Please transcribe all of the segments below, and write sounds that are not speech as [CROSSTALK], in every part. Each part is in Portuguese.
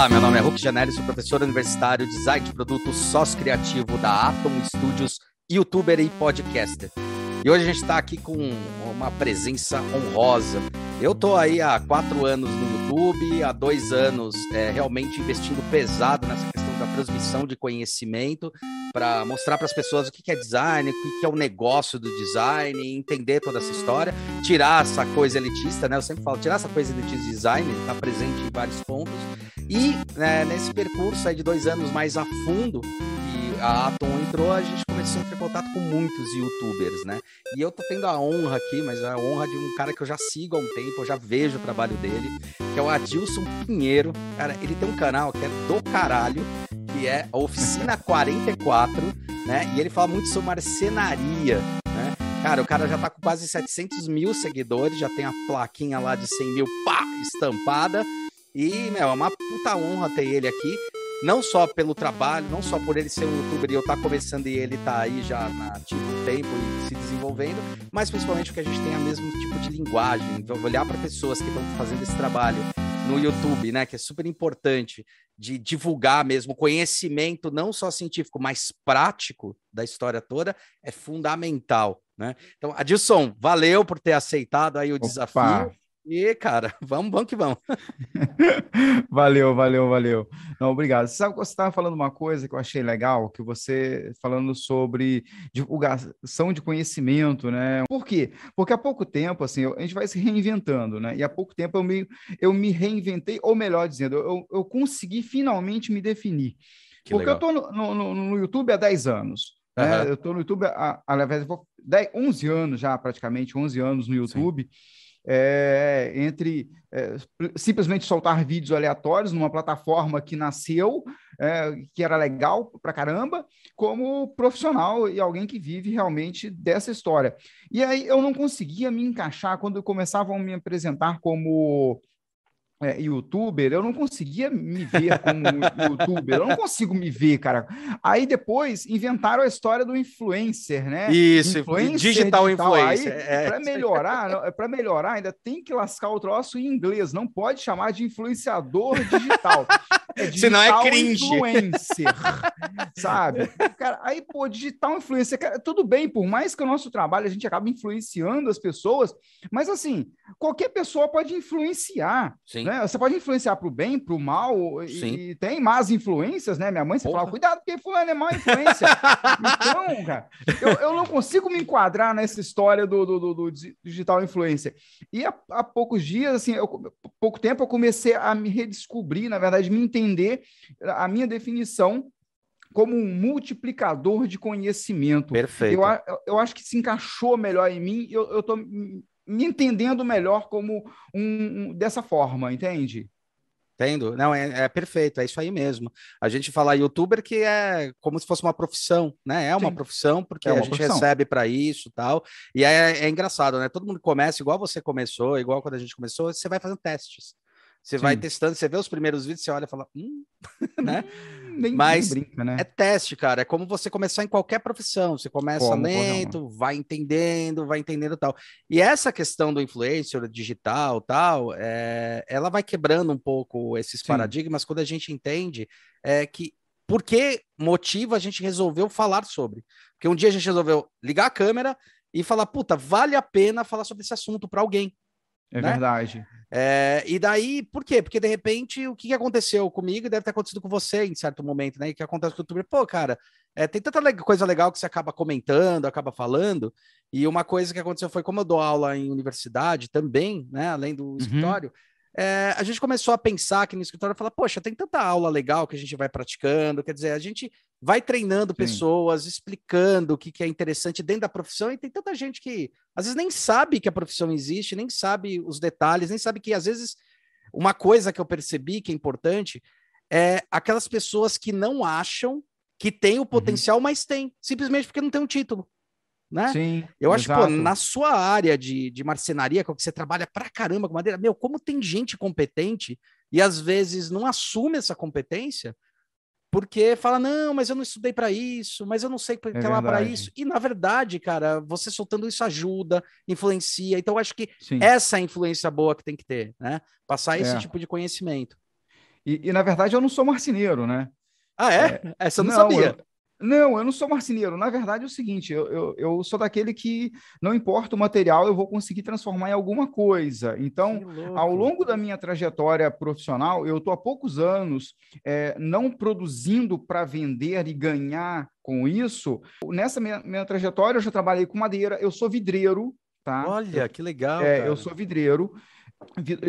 Olá, meu nome é Hulk Janelli, sou professor universitário, design de produto, sócio criativo da Atom Studios, youtuber e podcaster. E hoje a gente está aqui com uma presença honrosa. Eu tô aí há quatro anos no YouTube, há dois anos é, realmente investindo pesado nessa questão da transmissão de conhecimento para mostrar para as pessoas o que é design, o que é o negócio do design, entender toda essa história, tirar essa coisa elitista, né? Eu sempre falo, tirar essa coisa elitista de design, está presente em vários pontos e né, nesse percurso aí de dois anos mais a fundo, que a Atom entrou, a gente começou a ter contato com muitos youtubers, né? E eu tô tendo a honra aqui, mas a honra de um cara que eu já sigo há um tempo, eu já vejo o trabalho dele, que é o Adilson Pinheiro. Cara, ele tem um canal que é do caralho, que é a Oficina [LAUGHS] 44, né? E ele fala muito sobre marcenaria, né? Cara, o cara já tá com quase 700 mil seguidores, já tem a plaquinha lá de 100 mil, pá, estampada. E, meu, é uma puta honra ter ele aqui. Não só pelo trabalho, não só por ele ser um youtuber e eu estar tá começando e ele tá aí já na tipo tempo e se desenvolvendo, mas principalmente porque a gente tem o mesmo tipo de linguagem. Então, olhar para pessoas que estão fazendo esse trabalho no YouTube, né, que é super importante de divulgar mesmo conhecimento não só científico, mas prático da história toda, é fundamental, né? Então, Adilson, valeu por ter aceitado aí o Opa. desafio. E, cara, [LAUGHS] vamos, vamos que vamos. [LAUGHS] valeu, valeu, valeu. Não, obrigado. Você sabe que você estava falando uma coisa que eu achei legal, que você falando sobre divulgação de conhecimento, né? Por quê? Porque há pouco tempo, assim, a gente vai se reinventando, né? E há pouco tempo eu me, eu me reinventei, ou melhor dizendo, eu, eu consegui finalmente me definir. Que Porque legal. eu estou no, no, no, YouTube há 10 anos. Uhum. Né? Eu estou no YouTube há, há 10, 11 anos já, praticamente, 11 anos no YouTube. Sim é, entre é, simplesmente soltar vídeos aleatórios numa plataforma que nasceu, é, que era legal pra caramba, como profissional e alguém que vive realmente dessa história. E aí eu não conseguia me encaixar quando começavam a me apresentar como é, youtuber, eu não conseguia me ver como youtuber, eu não consigo me ver, cara. Aí depois inventaram a história do influencer, né? Isso, influencer, digital, digital influencer. É. Para melhorar, para melhorar, ainda tem que lascar o troço em inglês, não pode chamar de influenciador digital. É Senão é cringe. influencer, [LAUGHS] sabe? Cara, aí, pô, digital influencer, cara, tudo bem, por mais que o nosso trabalho a gente acaba influenciando as pessoas, mas assim, qualquer pessoa pode influenciar. Sim. Né? Você pode influenciar para o bem, para o mal, e, e, tem más influências, né? Minha mãe sempre fala, cuidado, porque fulano é má influência. então, cara, eu, eu, não consigo me enquadrar nessa história do, do, do, do digital influencer. E há, há poucos dias, assim, eu, pouco tempo, eu comecei a me redescobrir, na verdade, me entender a minha definição como um multiplicador de conhecimento. Perfeito. Eu, eu acho que se encaixou melhor em mim, eu estou me entendendo melhor como um, um dessa forma, entende? Entendo. Não, é, é, perfeito, é isso aí mesmo. A gente fala youtuber que é como se fosse uma profissão, né? É uma Sim. profissão, porque é a gente profissão. recebe para isso tal. E é, é engraçado, né? Todo mundo começa igual você começou, igual quando a gente começou, você vai fazendo testes. Você Sim. vai testando, você vê os primeiros vídeos, você olha e fala, hum, [LAUGHS] né? Nem, Mas nem brinca, né? é teste, cara. É como você começar em qualquer profissão. Você começa como, lento, como? vai entendendo, vai entendendo tal. E essa questão do influencer digital, tal, é, ela vai quebrando um pouco esses Sim. paradigmas quando a gente entende é, que por que motiva a gente resolveu falar sobre. Porque um dia a gente resolveu ligar a câmera e falar, puta, vale a pena falar sobre esse assunto para alguém. É né? verdade. É, e daí, por quê? Porque de repente o que aconteceu comigo deve ter acontecido com você em certo momento, né? E que acontece com o youtuber, pô, cara, é, tem tanta coisa legal que você acaba comentando, acaba falando. E uma coisa que aconteceu foi como eu dou aula em universidade também, né? Além do uhum. escritório, é, a gente começou a pensar aqui no escritório, falar, poxa, tem tanta aula legal que a gente vai praticando, quer dizer, a gente vai treinando Sim. pessoas, explicando o que, que é interessante dentro da profissão, e tem tanta gente que às vezes nem sabe que a profissão existe, nem sabe os detalhes, nem sabe que às vezes uma coisa que eu percebi que é importante é aquelas pessoas que não acham que tem o uhum. potencial, uhum. mas tem, simplesmente porque não tem um título né? Sim. Eu acho que, na sua área de, de marcenaria, que você trabalha pra caramba com madeira, meu, como tem gente competente e às vezes não assume essa competência porque fala, não, mas eu não estudei para isso, mas eu não sei porque é lá para isso. E na verdade, cara, você soltando isso ajuda, influencia. Então, eu acho que Sim. essa é a influência boa que tem que ter, né? Passar esse é. tipo de conhecimento. E, e, na verdade, eu não sou marceneiro, né? Ah, é? é Essa eu não, não sabia. Eu, não, eu não sou marceneiro. Na verdade, é o seguinte: eu, eu, eu, sou daquele que não importa o material, eu vou conseguir transformar em alguma coisa. Então, ao longo da minha trajetória profissional, eu estou há poucos anos é, não produzindo para vender e ganhar com isso. Nessa minha, minha trajetória, eu já trabalhei com madeira, eu sou vidreiro. Tá? Olha, que legal. É, eu sou vidreiro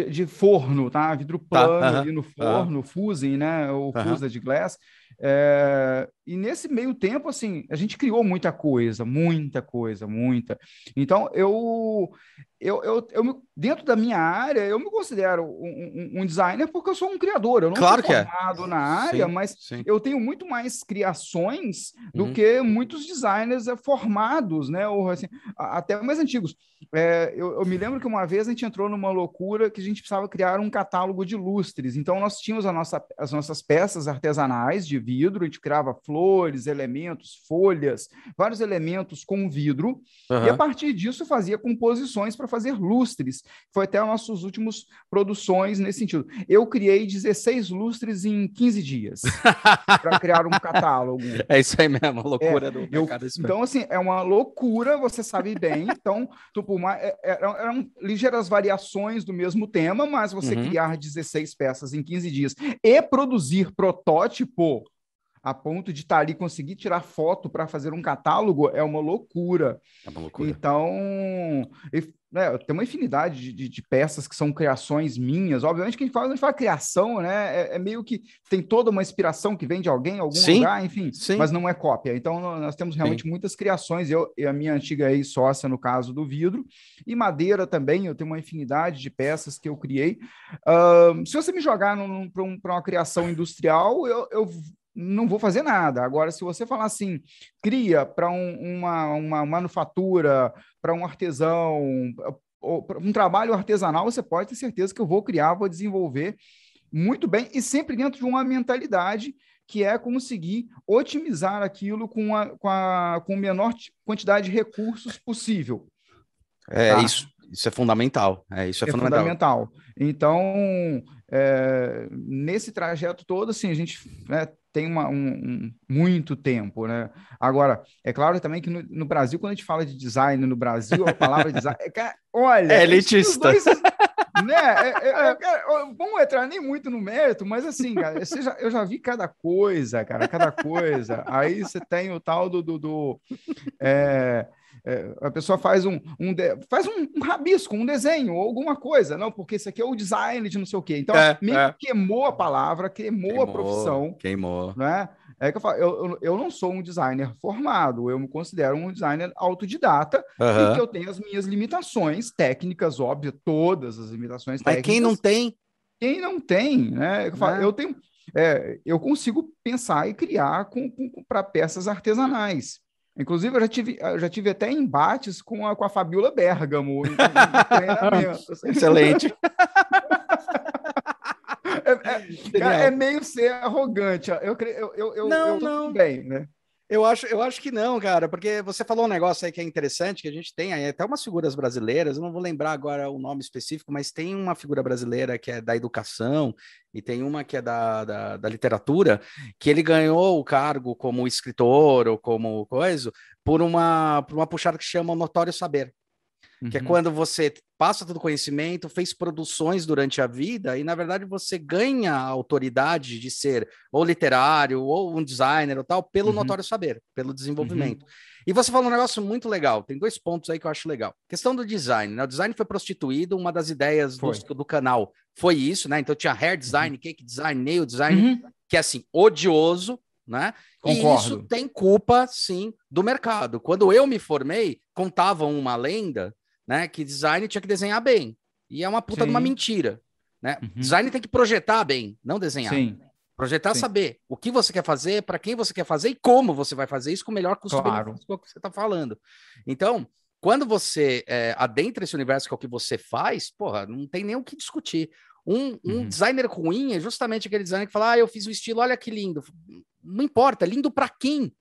de forno, tá? Vidro tá, plano tá, uh -huh, ali no forno, uh -huh. fusing, né? O uh -huh. de glass. É, e nesse meio tempo, assim, a gente criou muita coisa, muita coisa, muita. Então, eu, eu, eu, eu dentro da minha área, eu me considero um, um, designer porque eu sou um criador. Eu não claro sou é. formado é. na área, sim, mas sim. eu tenho muito mais criações do uhum. que muitos designers é, formados, né? Ou assim, até mais antigos. É, eu, eu, me lembro que uma vez a gente entrou numa loucura que a gente precisava criar um catálogo de lustres. Então, nós tínhamos a nossa, as nossas peças artesanais de vidro, a gente criava flores, elementos, folhas, vários elementos com vidro, uhum. e a partir disso fazia composições para fazer lustres. Foi até as nossas últimas produções nesse sentido. Eu criei 16 lustres em 15 dias [LAUGHS] para criar um catálogo. É isso aí mesmo, loucura é, do eu, Então, assim, é uma loucura, você sabe bem. Então, tipo, é, eram, eram ligeiras variações do mesmo tema, mas você uhum. criar 16 peças em 15 dias e produzir protótipo a ponto de estar tá ali conseguir tirar foto para fazer um catálogo é uma loucura. É uma loucura. Então, né, tem uma infinidade de, de, peças que são criações minhas. Obviamente que a gente fala, a gente fala criação, né? É, é, meio que tem toda uma inspiração que vem de alguém, algum sim, lugar, enfim, sim. mas não é cópia. Então, nós temos realmente sim. muitas criações. Eu e a minha antiga ex-sócia, no caso do vidro, e madeira também, eu tenho uma infinidade de peças que eu criei. Uh, se você me jogar para um, uma criação industrial, eu, eu não vou fazer nada. Agora, se você falar assim, cria para um, uma, uma manufatura, para um artesão, um trabalho artesanal, você pode ter certeza que eu vou criar, vou desenvolver muito bem e sempre dentro de uma mentalidade que é conseguir otimizar aquilo com a, com a com a menor quantidade de recursos possível. É tá? isso, isso é fundamental. É isso é, é fundamental. fundamental. Então, é, nesse trajeto todo, assim, a gente né, tem uma, um, um, muito tempo, né? Agora, é claro também que no, no, Brasil, quando a gente fala de design no Brasil, a palavra design, [LAUGHS] é, olha, é elitista. Dois, né? É, é, é, vamos entrar nem muito no mérito, mas assim, cara, já, eu já vi cada coisa, cara, cada coisa. Aí você tem o tal do, do, do é, é, a pessoa faz um, um de, faz um, um, rabisco, um desenho ou alguma coisa, não, porque isso aqui é o design de não sei o quê. Então, é, me é. queimou a palavra, queimou, queimou, a profissão. Queimou. Né? É que eu falo, eu, eu, não sou um designer formado, eu me considero um designer autodidata uhum. e que eu tenho as minhas limitações técnicas, óbvio, todas as limitações Mas técnicas. Mas quem não tem? Quem não tem, né? Eu, falo, né? eu tenho. É, eu consigo pensar e criar para peças artesanais. Inclusive, eu já tive, eu já tive até embates com a, com a Fabiola Bergamo em, em. [LAUGHS] Excelente. [LAUGHS] é, é, cara, é, meio ser arrogante. Eu, eu, eu, eu, não, eu não. bem, né? Eu acho, eu acho que não, cara, porque você falou um negócio aí que é interessante, que a gente tem aí até umas figuras brasileiras, eu não vou lembrar agora o nome específico, mas tem uma figura brasileira que é da educação e tem uma que é da, da, da literatura, que ele ganhou o cargo como escritor ou como coisa por uma, por uma puxada que chama Notório Saber que é uhum. quando você passa todo o conhecimento, fez produções durante a vida e, na verdade, você ganha a autoridade de ser ou literário ou um designer ou tal pelo uhum. notório saber, pelo desenvolvimento. Uhum. E você falou um negócio muito legal, tem dois pontos aí que eu acho legal. Questão do design, né? O design foi prostituído, uma das ideias do, do, canal foi isso, né? Então tinha hair design, uhum. cake design, nail design, uhum. que é assim, odioso, né? Concordo. E isso tem culpa, sim, do mercado. Quando eu me formei, contavam uma lenda né? Que design tinha que desenhar bem. E é uma puta Sim. de uma mentira, né? Uhum. Design tem que projetar bem, não desenhar. Sim. Projetar, Sim. saber o que você quer fazer, para quem você quer fazer e como você vai fazer isso com o melhor custo claro. que você está falando. Então, quando você é, adentra esse universo que é o que você faz, porra, não tem nem o que discutir. Um, um uhum. designer ruim é justamente aquele designer que fala: Ah, eu fiz o estilo, olha que lindo. Não importa, lindo para quem?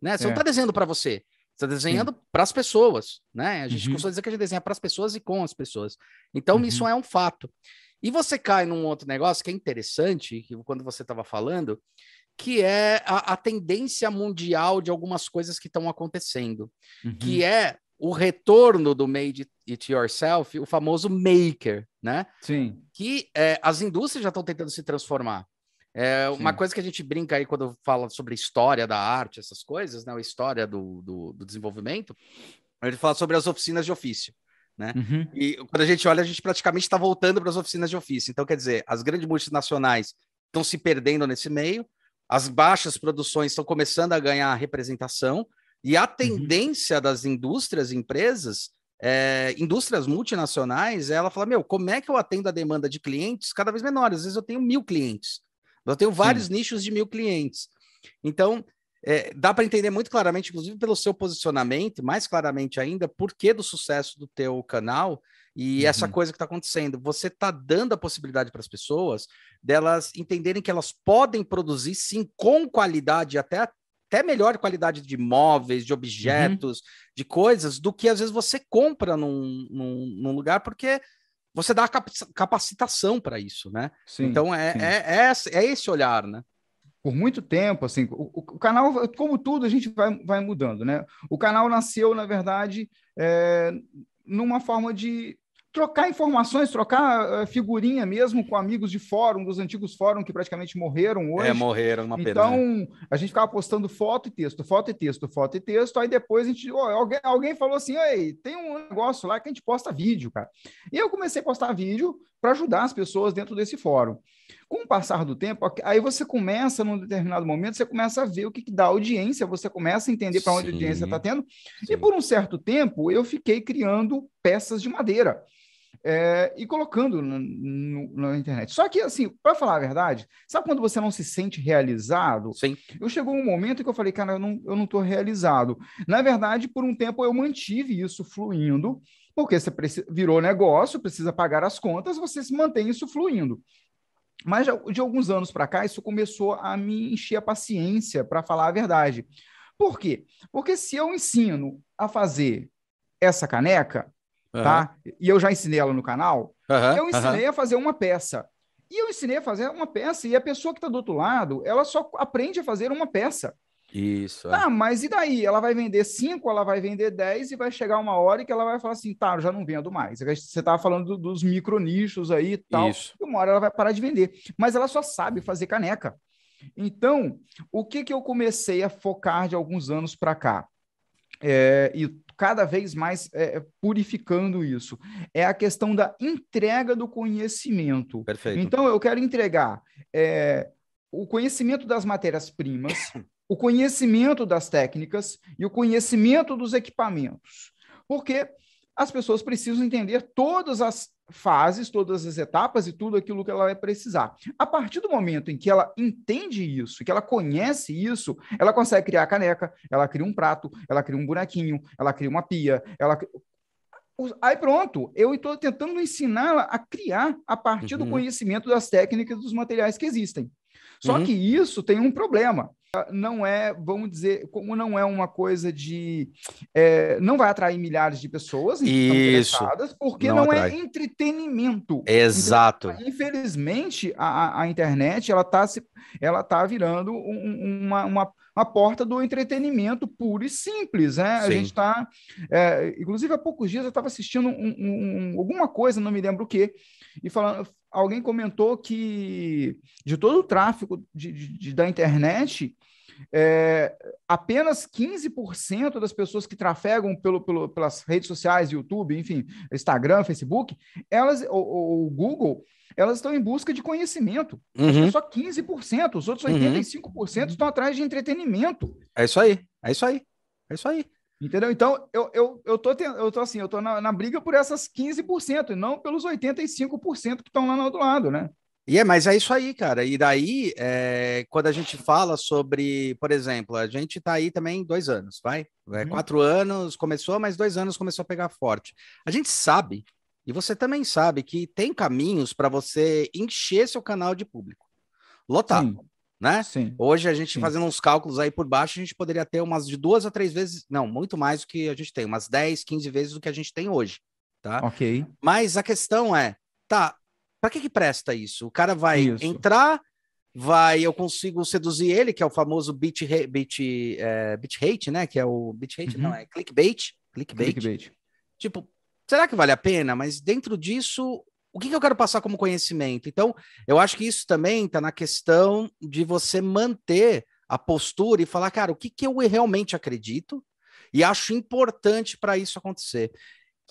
Né? Você é. não está desenhando para você. Você está desenhando para as pessoas, né? A gente uhum. costuma dizer que a gente desenha para as pessoas e com as pessoas. Então, uhum. isso é um fato. E você cai num outro negócio que é interessante, que quando você estava falando, que é a, a, tendência mundial de algumas coisas que estão acontecendo, uhum. que é o retorno do made it yourself, o famoso maker, né? Sim. Que é, as indústrias já estão tentando se transformar. É uma coisa que a gente brinca aí quando fala sobre história da arte, essas coisas, né? A história do, do, do desenvolvimento. A gente fala sobre as oficinas de ofício. Né? Uhum. E quando a gente olha, a gente praticamente está voltando para as oficinas de ofício. Então, quer dizer, as grandes multinacionais estão se perdendo nesse meio, as baixas produções estão começando a ganhar representação, e a uhum. tendência uhum. das indústrias, empresas, é, indústrias multinacionais, ela fala: meu, como é que eu atendo a demanda de clientes cada vez menores? Às vezes eu tenho mil clientes, eu tenho vários Sim. nichos de mil clientes. Então, é, dá para entender muito claramente, inclusive pelo seu posicionamento, mais claramente ainda, por que do sucesso do teu canal e uhum. essa coisa que está acontecendo. Você está dando a possibilidade para as pessoas delas entenderem que elas podem produzir sim com qualidade, até, até melhor qualidade de móveis, de uhum. objetos, uhum. de coisas, do que às vezes você compra num, num, num lugar, porque você dá capacitação para isso, né? Sim, então é, sim. É, é, é, esse olhar, né? por muito tempo, assim, o, o, canal, como tudo, a gente vai, vai mudando, né? O canal nasceu, na verdade, é, numa forma de trocar informações, trocar uh, figurinha mesmo com amigos de fórum, dos antigos fóruns que praticamente morreram hoje. É, morreram, uma pena. Então, né? a gente ficava postando foto e texto, foto e texto, foto e texto, aí depois a gente, oh, alguém, alguém falou assim, ei, tem um negócio lá que a gente posta vídeo, cara. E eu comecei a postar vídeo para ajudar as pessoas dentro desse fórum. Com o passar do tempo, aí você começa, num determinado momento, você começa a ver o que, que dá audiência, você começa a entender para onde a audiência está tendo. Sim. E por um certo tempo, eu fiquei criando peças de madeira é, e colocando no, no, na internet. Só que, assim, para falar a verdade, sabe quando você não se sente realizado? Sim. Eu chegou um momento que eu falei, cara, eu não, eu não tô realizado. Na verdade, por um tempo eu mantive isso fluindo, porque você precisa, virou negócio, precisa pagar as contas, você se mantém isso fluindo. Mas de alguns anos para cá, isso começou a me encher a paciência, para falar a verdade. Por quê? Porque se eu ensino a fazer essa caneca, uhum. tá? E eu já ensinei ela no canal. Uhum. Eu ensinei a fazer uma peça. E eu ensinei a fazer uma peça. E a pessoa que está do outro lado, ela só aprende a fazer uma peça. Isso. Tá, é. mas e daí? Ela vai vender cinco, ela vai vender dez e vai chegar uma hora que ela vai falar assim, tá, eu já não vendo mais. Você estava falando do, dos micronichos aí e tal. Isso. E uma hora ela vai parar de vender. Mas ela só sabe fazer caneca. Então, o que, que eu comecei a focar de alguns anos para cá? É, e cada vez mais é, purificando isso. É a questão da entrega do conhecimento. Perfeito. Então, eu quero entregar é, o conhecimento das matérias-primas, [COUGHS] o conhecimento das técnicas e o conhecimento dos equipamentos. Porque as pessoas precisam entender todas as fases, todas as etapas e tudo aquilo que ela vai precisar. A partir do momento em que ela entende isso, que ela conhece isso, ela consegue criar a caneca, ela cria um prato, ela cria um bonequinho, ela cria uma pia, ela Aí pronto, eu estou tentando ensiná-la a criar a partir uhum. do conhecimento das técnicas dos materiais que existem. Só uhum. que isso tem um problema não é, vamos dizer, como não é uma coisa de. É, não vai atrair milhares de pessoas interessadas, porque não, não é entretenimento. Exato. Então, infelizmente, a, a internet ela está ela tá virando um, uma, uma, uma, porta do entretenimento puro e simples. Né? A gente está. É, inclusive, há poucos dias eu estava assistindo um, um, alguma coisa, não me lembro o quê, e falando. Alguém comentou que de todo o tráfego de, de, da internet, é, apenas 15% das pessoas que trafegam pelo, pelo, pelas redes sociais, YouTube, enfim, Instagram, Facebook, elas, ou, Google, elas estão em busca de conhecimento. Uhum. Só 15%, os outros 85% uhum. estão atrás de entretenimento. É isso aí, é isso aí, é isso aí. Entendeu? Então, eu, eu, eu, tô, eu tô assim, eu tô na, na briga por essas 15%, e não pelos 85% que estão lá no outro lado, né? E é, mas é isso aí, cara. E daí, é, quando a gente fala sobre, por exemplo, a gente tá aí também dois anos, vai? É, uhum. Quatro anos começou, mas dois anos começou a pegar forte. A gente sabe, e você também sabe, que tem caminhos para você encher seu canal de público. Lotar. Sim. Né? Sim. Hoje a gente Sim. fazendo uns cálculos aí por baixo, a gente poderia ter umas de duas a três vezes, não, muito mais do que a gente tem, umas 10, 15 vezes do que a gente tem hoje, tá? Ok. Mas a questão é, tá, para que que presta isso? O cara vai Isso. entrar, vai, eu consigo seduzir ele, que é o famoso beat, beat, é, beat hate, né? Que é o beat hate, Uhum. não, é clickbait, clickbait. Clickbait. Tipo, será que vale a pena? Mas dentro disso, o que, que eu quero passar como conhecimento? Então, eu acho que isso também está na questão de você manter a postura e falar, cara, o que, que eu realmente acredito e acho importante para isso acontecer.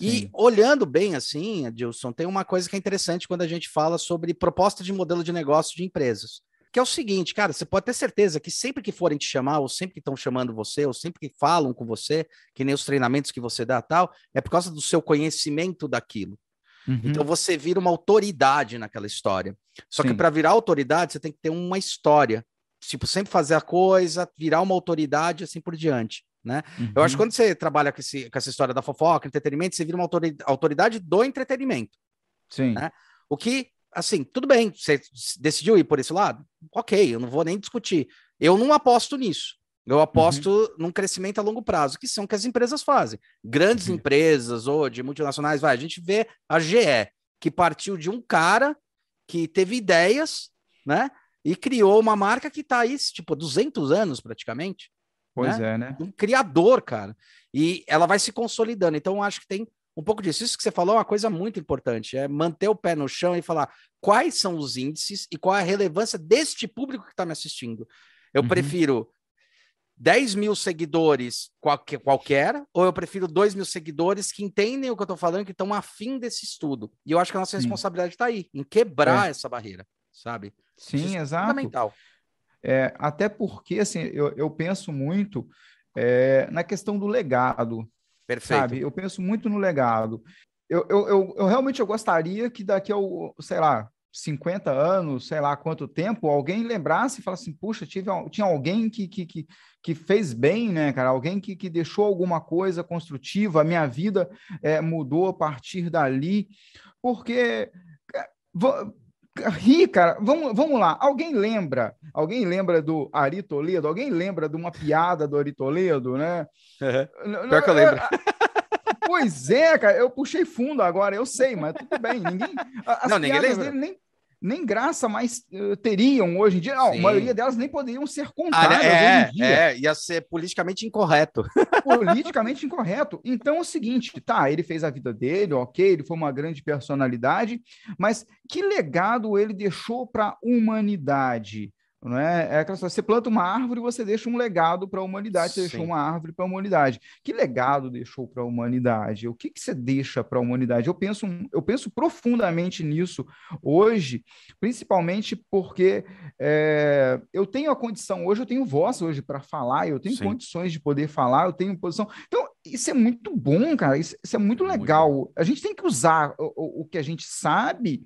E Sim. olhando bem assim, Adilson, tem uma coisa que é interessante quando a gente fala sobre proposta de modelo de negócio de empresas. Que é o seguinte, cara, você pode ter certeza que sempre que forem te chamar, ou sempre que estão chamando você, ou sempre que falam com você, que nem os treinamentos que você dá tal, é por causa do seu conhecimento daquilo. Uhum. Então você vira uma autoridade naquela história. Só que Sim. para virar autoridade, você tem que ter uma história. Tipo, sempre fazer a coisa, virar uma autoridade, assim por diante. Né? Eu acho que Uhum. quando você trabalha com, esse- com essa história da fofoca, entretenimento, você vira uma autori- autoridade do entretenimento. Sim. né? O que, assim, tudo bem, você decidiu ir por esse lado? Ok, eu não vou nem discutir. Eu não aposto nisso. Eu aposto Uhum. num crescimento a longo prazo, que são o que as empresas fazem. Grandes Uhum. empresas ou de multinacionais, vai, a gente vê a GE, que partiu de um cara que teve ideias, né? E criou uma marca que está aí, tipo, 200 anos praticamente Pois é, né? um criador, cara. E ela vai se consolidando. Então, acho que tem um pouco disso. Isso que você falou é uma coisa muito importante: é manter o pé no chão e falar quais são os índices e qual é a relevância deste público que está me assistindo. Eu Uhum. prefiro 10 mil seguidores qualquer, qualquer, ou eu prefiro 2 mil seguidores que entendem o que eu estou falando, que estão afim desse estudo. E eu acho que a nossa responsabilidade está aí, em quebrar É. essa barreira, sabe? Sim, é exato. Fundamental. É, até porque, assim, eu, eu penso muito é, na questão do legado, Perfeito. sabe? Eu penso muito no legado. Eu, eu, eu, eu realmente eu gostaria que daqui a, sei lá, 50 anos, sei lá quanto tempo, alguém lembrasse e falasse assim, puxa, tive, tinha alguém que, que, que, que fez bem, né, cara? Alguém que, que deixou alguma coisa construtiva, a minha vida é, mudou a partir dali, porque... Ri, cara, vamos, vamos lá. Alguém lembra? Alguém lembra do Ari Toledo? Alguém lembra de uma piada do Ari Toledo, né? Pior que eu lembro. Pois é, cara, eu puxei fundo agora, eu sei, mas tudo bem. Ninguém, as Não, ninguém lembra. dele nem, nem graça mais eh, teriam hoje em dia. Não, a maioria delas nem poderiam ser Ah, contadas é, hoje em dia. é, ia ser politicamente incorreto. [LAUGHS] politicamente incorreto. Então é o seguinte, tá, ele fez a vida dele, ok, ele foi uma grande personalidade, mas que legado ele deixou para a humanidade? Não é? é aquela você planta uma árvore, você deixa um legado para a humanidade, você deixou uma árvore para a humanidade. Que legado deixou para a humanidade? O que, que você deixa para a humanidade? Eu penso, eu penso profundamente nisso hoje, principalmente porque é, eu tenho a condição hoje, eu tenho voz hoje para falar, eu tenho Sim. condições de poder falar, eu tenho posição. Então, isso é muito bom, cara. Isso, isso é muito Muito legal. A gente tem que usar o, o- que a gente sabe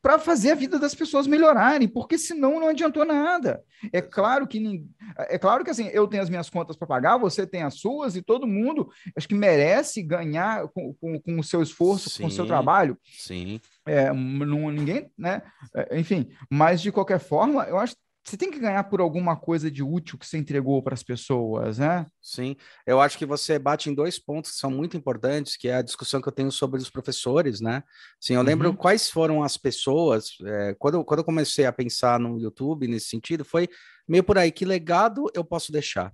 para fazer a vida das pessoas melhorarem, porque senão não adiantou nada. É claro que é claro que assim, eu tenho as minhas contas para pagar, você tem as suas, e todo mundo acho que merece ganhar com, com, com o seu esforço, com o seu Sim. trabalho. Sim. É, não, ninguém, né? É, enfim, mas de qualquer forma, eu acho você tem que ganhar por alguma coisa de útil que você entregou para as pessoas, né? Sim, eu acho que você bate em dois pontos que são muito importantes, que é a discussão que eu tenho sobre os professores, né? Sim, eu lembro Uhum. quais foram as pessoas, é, quando, quando eu comecei a pensar no YouTube nesse sentido, foi meio por aí, que legado eu posso deixar?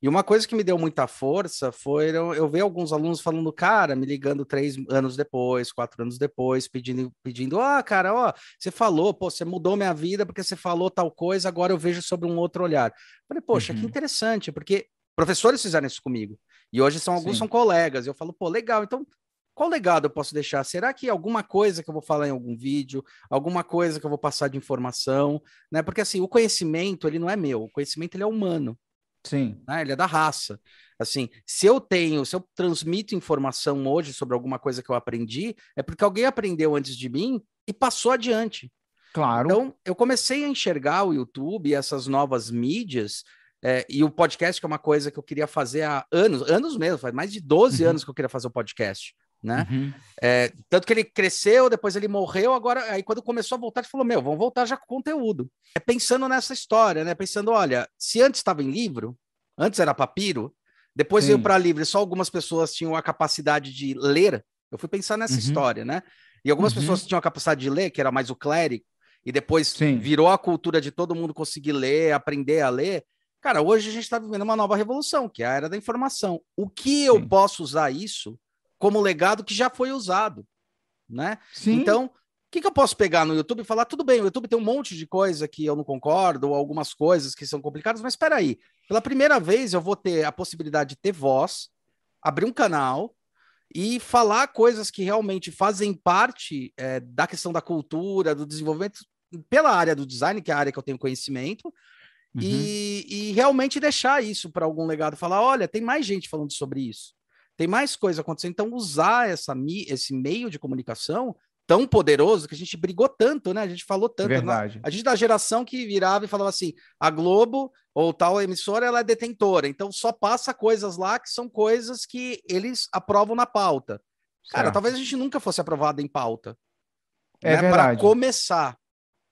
E uma coisa que me deu muita força foi eu, eu ver alguns alunos falando, cara, me ligando três anos depois, quatro anos depois, pedindo, pedindo, ah, cara, ó, você falou, pô, você mudou minha vida porque você falou tal coisa, agora eu vejo sobre um outro olhar. Falei, poxa, que Uhum. interessante, porque professores fizeram isso comigo. E hoje são alguns Sim. são colegas. E eu falo, pô, legal. Então, qual legado eu posso deixar? Será que alguma coisa que eu vou falar em algum vídeo, alguma coisa que eu vou passar de informação, né? Porque assim, o conhecimento, ele não é meu, o conhecimento ele é humano, Sim. né? Ele é da raça. Assim, se eu tenho, se eu transmito informação hoje sobre alguma coisa que eu aprendi, é porque alguém aprendeu antes de mim e passou adiante. Claro. Então, eu comecei a enxergar o YouTube e essas novas mídias, é, e o podcast, que é uma coisa que eu queria fazer há anos, anos mesmo, faz mais de 12 Uhum. anos que eu queria fazer o podcast, né? Uhum. É, tanto que ele cresceu, depois ele morreu, agora, aí quando começou a voltar, ele falou, meu, vamos voltar já com conteúdo. É pensando nessa história, né? Pensando, olha, se antes estava em livro, antes era papiro, depois Sim. veio para livro, e só algumas pessoas tinham a capacidade de ler, Eu fui pensar nessa uhum. história, né? E algumas uhum. pessoas tinham a capacidade de ler, que era mais o clérigo, e depois Sim. virou a cultura de todo mundo conseguir ler, aprender a ler. Cara, hoje a gente está vivendo uma nova revolução, que é a era da informação. O que Sim. eu posso usar isso como legado que já foi usado, né? Sim. Então, o que, que eu posso pegar no YouTube e falar? Tudo bem, o YouTube tem um monte de coisa que eu não concordo, ou algumas coisas que são complicadas, mas espera aí. Pela primeira vez eu vou ter a possibilidade de ter voz, abrir um canal e falar coisas que realmente fazem parte é, da questão da cultura, do desenvolvimento pela área do design, que é a área que eu tenho conhecimento, uhum. e, e, realmente deixar isso para algum legado, falar, olha, tem mais gente falando sobre isso, tem mais coisa acontecendo, então usar essa, esse meio de comunicação tão poderoso que a gente brigou tanto, né? A gente falou tanto. Verdade. A gente da geração que virava e falava assim: a Globo ou tal emissora ela é detentora, então só passa coisas lá que são coisas que eles aprovam na pauta. Cara, certo. talvez a gente nunca fosse aprovado em pauta. É né? Para começar.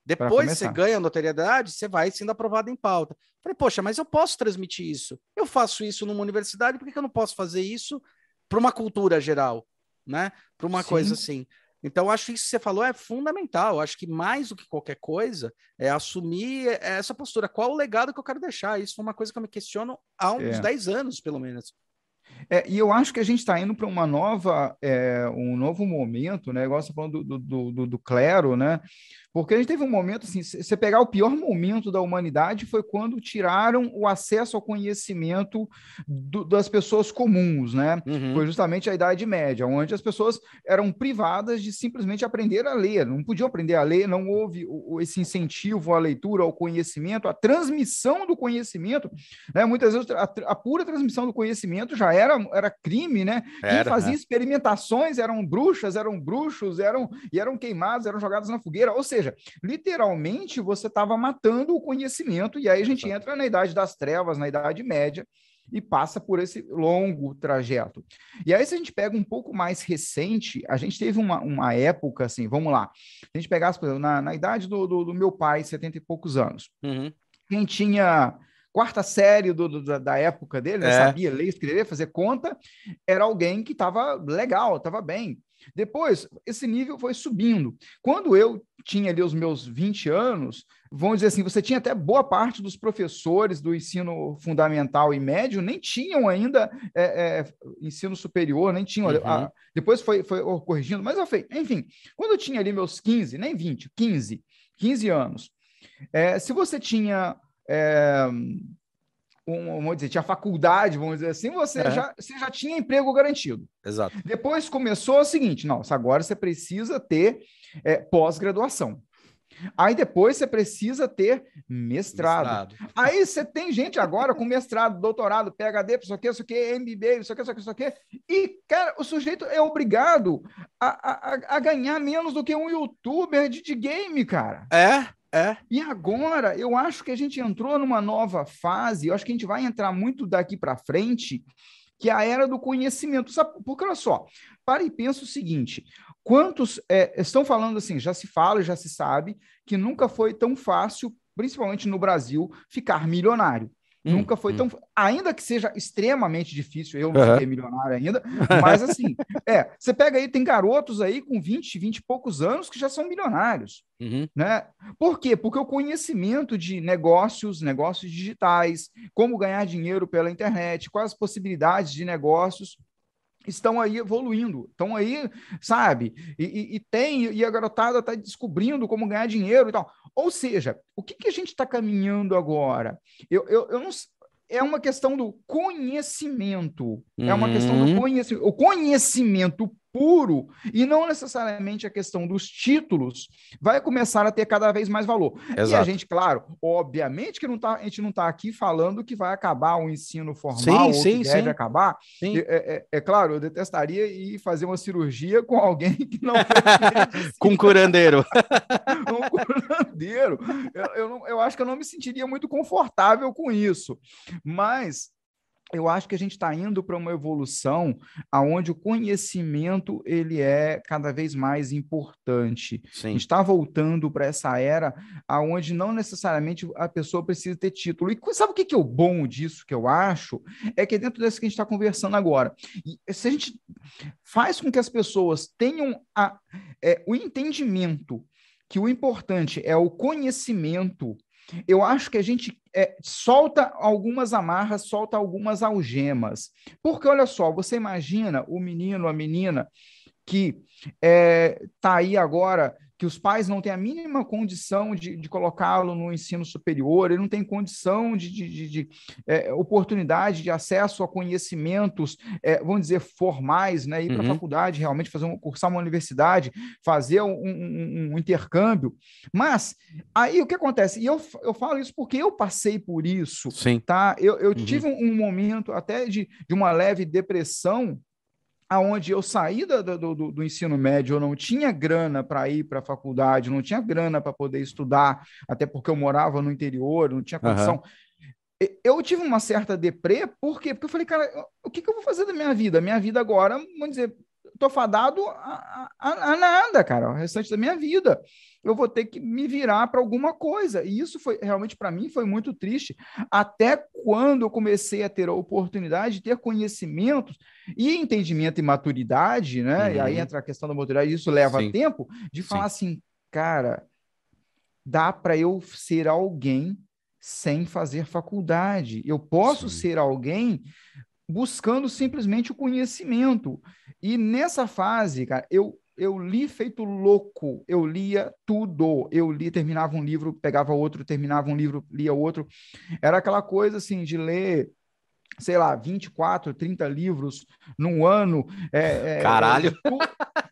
Depois você ganha notoriedade, você vai sendo aprovado em pauta. Falei, poxa, mas eu posso transmitir isso. Eu faço isso numa universidade, por que eu não posso fazer isso para uma cultura geral, né? Para uma Sim. coisa assim. Então, acho que isso que você falou é fundamental. Acho que mais do que qualquer coisa é assumir essa postura. Qual o legado que eu quero deixar? Isso é uma coisa que eu me questiono há uns é. 10 anos, pelo menos. É, e eu acho que a gente está indo para uma nova, é, um novo momento, né? Igual você falando do, do, do, do, clero, né? Porque a gente teve um momento, assim, você pegar o pior momento da humanidade foi quando tiraram o acesso ao conhecimento do, das pessoas comuns, né? Uhum. Foi justamente a Idade Média, onde as pessoas eram privadas de simplesmente aprender a ler, não podiam aprender a ler, não houve o, esse incentivo à leitura, ao conhecimento, à transmissão do conhecimento, né? Muitas vezes a, a pura transmissão do conhecimento já era, era crime, né? Era, Quem fazia né? experimentações eram bruxas, eram bruxos, eram e eram queimados, eram jogados na fogueira, ou seja, seja, literalmente você estava matando o conhecimento, e aí a gente entra na Idade das Trevas, na Idade Média, e passa por esse longo trajeto. E aí, se a gente pega um pouco mais recente, a gente teve uma, uma época, assim, vamos lá, a gente pegasse, por exemplo, na, na idade do, do, do, meu pai, 70 e poucos anos, uhum. quem tinha quarta série do, do, da época dele, né, é. sabia ler, escrever, fazer conta, era alguém que estava legal, estava bem. Depois, esse nível foi subindo. Quando eu tinha ali os meus 20 anos, vamos dizer assim, você tinha até boa parte dos professores do ensino fundamental e médio nem tinham ainda é, é, ensino superior, nem tinham. Uhum. A, depois foi, foi corrigindo, mas enfim, quando eu tinha ali meus 15, nem 20, 15, 15 anos, é, se você tinha é, um, vamos dizer, tinha faculdade, vamos dizer assim, você, é. já, você já tinha emprego garantido. Exato. Depois começou o seguinte: nossa, agora você precisa ter é, pós-graduação. Aí depois você precisa ter mestrado. mestrado. Aí você tem gente agora com mestrado, doutorado, PhD, isso aqui, isso aqui, MBA, isso aqui, isso aqui, isso aqui. E, cara, o sujeito é obrigado a, a, a ganhar menos do que um youtuber de, de game, cara. É, é. E agora, eu acho que a gente entrou numa nova fase, eu acho que a gente vai entrar muito daqui para frente, que é a era do conhecimento. Sabe, porque olha só, para e pensa o seguinte: quantos é, estão falando assim, já se fala, já se sabe, que nunca foi tão fácil, principalmente no Brasil, ficar milionário. Hum, Nunca foi hum. tão. Ainda que seja extremamente difícil, eu não uhum. ser milionário ainda, mas assim, [LAUGHS] é, você pega aí, tem garotos aí com 20, 20 e poucos anos que já são milionários. Uhum. Né? Por quê? Porque o conhecimento de negócios, negócios digitais, como ganhar dinheiro pela internet, quais as possibilidades de negócios estão aí evoluindo, estão aí, sabe? E, e, e tem, e a garotada está descobrindo como ganhar dinheiro e tal. Ou seja, o que, que a gente está caminhando agora? Eu, eu, eu não é uma questão do conhecimento. Uhum. É uma questão do uhum. conhecimento. O conhecimento puro e não necessariamente a questão dos títulos vai começar a ter cada vez mais valor. Exato. E a gente, claro, obviamente que não tá, a gente não está aqui falando que vai acabar o ensino formal sim, ou sim, que deve sim. acabar. Sim. É, é, é, claro, eu detestaria ir fazer uma cirurgia com alguém que não [LAUGHS] com um curandeiro. [LAUGHS] um curandeiro. Eu, eu, não, eu acho que eu não me sentiria muito confortável com isso. Mas eu acho que a gente está indo para uma evolução aonde o conhecimento ele é cada vez mais importante. Sim. A gente está voltando para essa era aonde não necessariamente a pessoa precisa ter título. E sabe o que, que é o bom disso que eu acho? É que dentro desse que a gente está conversando agora, se a gente faz com que as pessoas tenham a, é, o entendimento que o importante é o conhecimento eu acho que a gente é, solta algumas amarras, solta algumas algemas. Porque, olha só, você imagina o menino, a menina que está é, tá aí agora que os pais não têm a mínima condição de, de colocá-lo no ensino superior, ele não tem condição de, de, de, de é, oportunidade de acesso a conhecimentos, é, vamos dizer, formais, né? ir para a uhum. faculdade, realmente fazer um, cursar uma universidade, fazer um, um, um, intercâmbio. Mas aí o que acontece? E eu, eu falo isso porque eu passei por isso. Sim. Tá? Eu, eu uhum. tive um, momento até de, de uma leve depressão aonde eu saí do, do, do, ensino médio, eu não tinha grana para ir para a faculdade, não tinha grana para poder estudar, até porque eu morava no interior, não tinha condição. Uhum. Eu tive uma certa deprê, por quê? Porque eu falei, cara, o que, que eu vou fazer da minha vida? Minha vida agora, vamos dizer, tô fadado a, a, a, nada, cara, o restante da minha vida. Eu vou ter que me virar para alguma coisa. E isso foi realmente para mim foi muito triste, até quando eu comecei a ter a oportunidade de ter conhecimentos e entendimento e maturidade, né? Uhum. E aí uhum. entra a questão da maturidade, isso leva Sim. tempo de falar Sim. assim, cara, dá para eu ser alguém sem fazer faculdade. Eu posso Sim. ser alguém buscando simplesmente o conhecimento. E nessa fase, cara, eu eu li feito louco, eu lia tudo. Eu li, terminava um livro, pegava outro, terminava um livro, lia outro. Era aquela coisa assim de ler sei lá, 24, 30 livros num ano. É, é Caralho!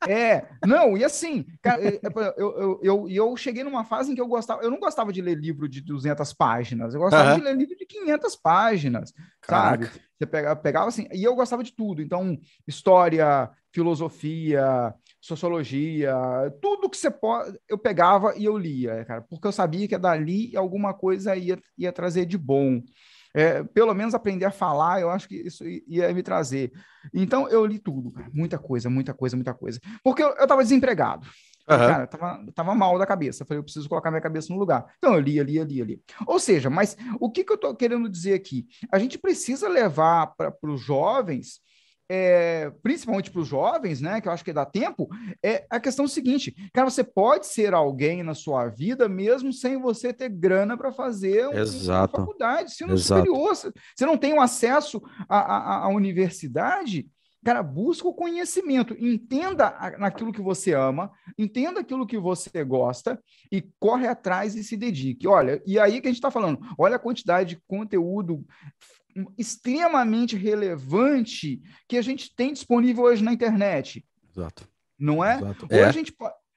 É, é, não, e assim, é, é, eu, eu, eu, eu cheguei numa fase em que eu gostava, eu não gostava de ler livro de 200 páginas, eu gostava uhum. de ler livro de 500 páginas, Caraca. sabe? Você pegava, pegava assim, e eu gostava de tudo, então, história, filosofia, sociologia, tudo que você pode, eu pegava e eu lia, cara, porque eu sabia que dali alguma coisa ia, ia trazer de bom é, pelo menos aprender a falar, eu acho que isso ia me trazer. Então, eu li tudo, muita coisa, muita coisa, muita coisa. Porque eu estava desempregado. Uhum. Cara, eu tava, tava mal da cabeça. Falei, eu preciso colocar minha cabeça no lugar. Então, eu lia, lia, lia, lia. Ou seja, mas o que, que eu estou querendo dizer aqui? A gente precisa levar para os jovens é, principalmente para os jovens, né, que eu acho que dá tempo, é a questão seguinte, cara, você pode ser alguém na sua vida mesmo sem você ter grana para fazer um, uma faculdade, se no superior, você não tem o acesso à, à, à universidade, Cara, busca o conhecimento, entenda naquilo que você ama, entenda aquilo que você gosta e corre atrás e se dedique. Olha, e aí que a gente está falando, olha a quantidade de conteúdo extremamente relevante que a gente tem disponível hoje na internet. Exato. Não é? Exato. Hoje é. a gente.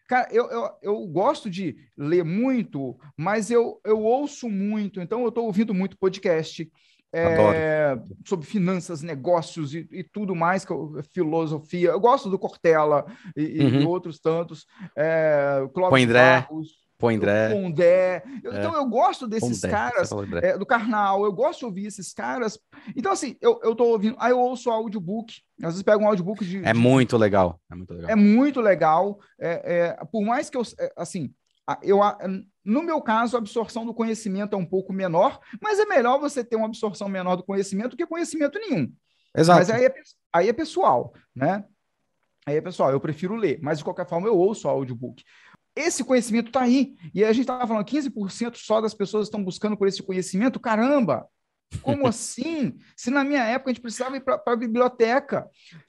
Cara, eu, eu, eu gosto de ler muito, mas eu, eu ouço muito, então eu estou ouvindo muito podcast. É, sobre finanças, negócios e, e, tudo mais, que eu, filosofia. Eu gosto do Cortella e, uhum. e outros tantos. É, Clóvis Barros, Pondé. Pondé. Eu, é. Então eu gosto desses Pondé, caras, é, do Karnal, eu gosto de ouvir esses caras. Então, assim, eu, eu tô ouvindo, aí eu ouço audiobook, às vezes pego um audiobook de. É de, muito legal. É muito legal. É muito legal. É, é, por mais que eu, é, assim, eu, no meu caso, a absorção do conhecimento é um pouco menor, mas é melhor você ter uma absorção menor do conhecimento do que conhecimento nenhum. Exato. Mas aí é, aí é pessoal, né? Aí é pessoal, eu prefiro ler, mas de qualquer forma eu ouço audiobook. Esse conhecimento está aí. E a gente estava falando, 15% só das pessoas estão buscando por esse conhecimento. Caramba! Como [LAUGHS] assim? Se na minha época a gente precisava ir para a biblioteca.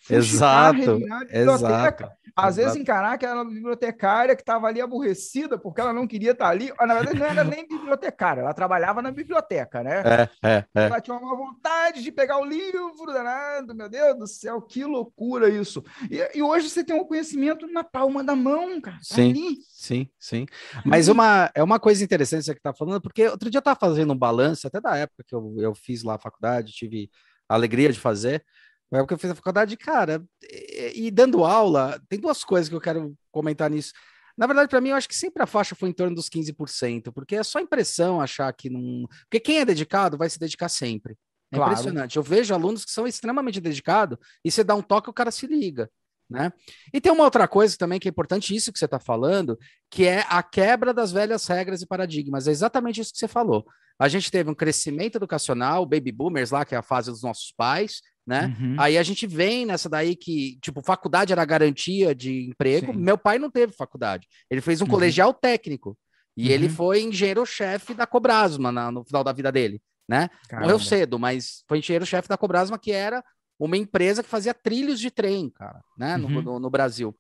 Exato. biblioteca. Exato. Às vezes encarar aquela bibliotecária que estava ali aborrecida porque ela não queria estar tá ali. Na verdade, não era nem bibliotecária, ela trabalhava na biblioteca, né? É, é, é. Ela tinha uma vontade de pegar o livro, danado, meu Deus do céu, que loucura isso. E, e hoje você tem um conhecimento na palma da mão, cara. Tá sim, ali. sim, sim. Mas uma, é uma coisa interessante você que está falando, porque outro dia eu estava fazendo um balanço, até da época que eu, eu fiz lá a faculdade, tive a alegria de fazer. Na época eu fiz a faculdade, cara, e, e, dando aula, tem duas coisas que eu quero comentar nisso. Na verdade, para mim, eu acho que sempre a faixa foi em torno dos 15%, porque é só impressão achar que não. Porque quem é dedicado vai se dedicar sempre. É claro. impressionante. Eu vejo alunos que são extremamente dedicados e você dá um toque, o cara se liga. Né? E tem uma outra coisa também que é importante, isso que você está falando, que é a quebra das velhas regras e paradigmas. É exatamente isso que você falou. A gente teve um crescimento educacional, baby boomers lá, que é a fase dos nossos pais, né? Uhum. Aí a gente vem nessa daí que, tipo, faculdade era garantia de emprego. Sim. Meu pai não teve faculdade. Ele fez um uhum. colegial técnico. E uhum. ele foi engenheiro-chefe da Cobrasma na, no final da vida dele, né? Caramba. Morreu cedo, mas foi engenheiro-chefe da Cobrasma, que era uma empresa que fazia trilhos de trem, cara, né, no, uhum. no, no Brasil.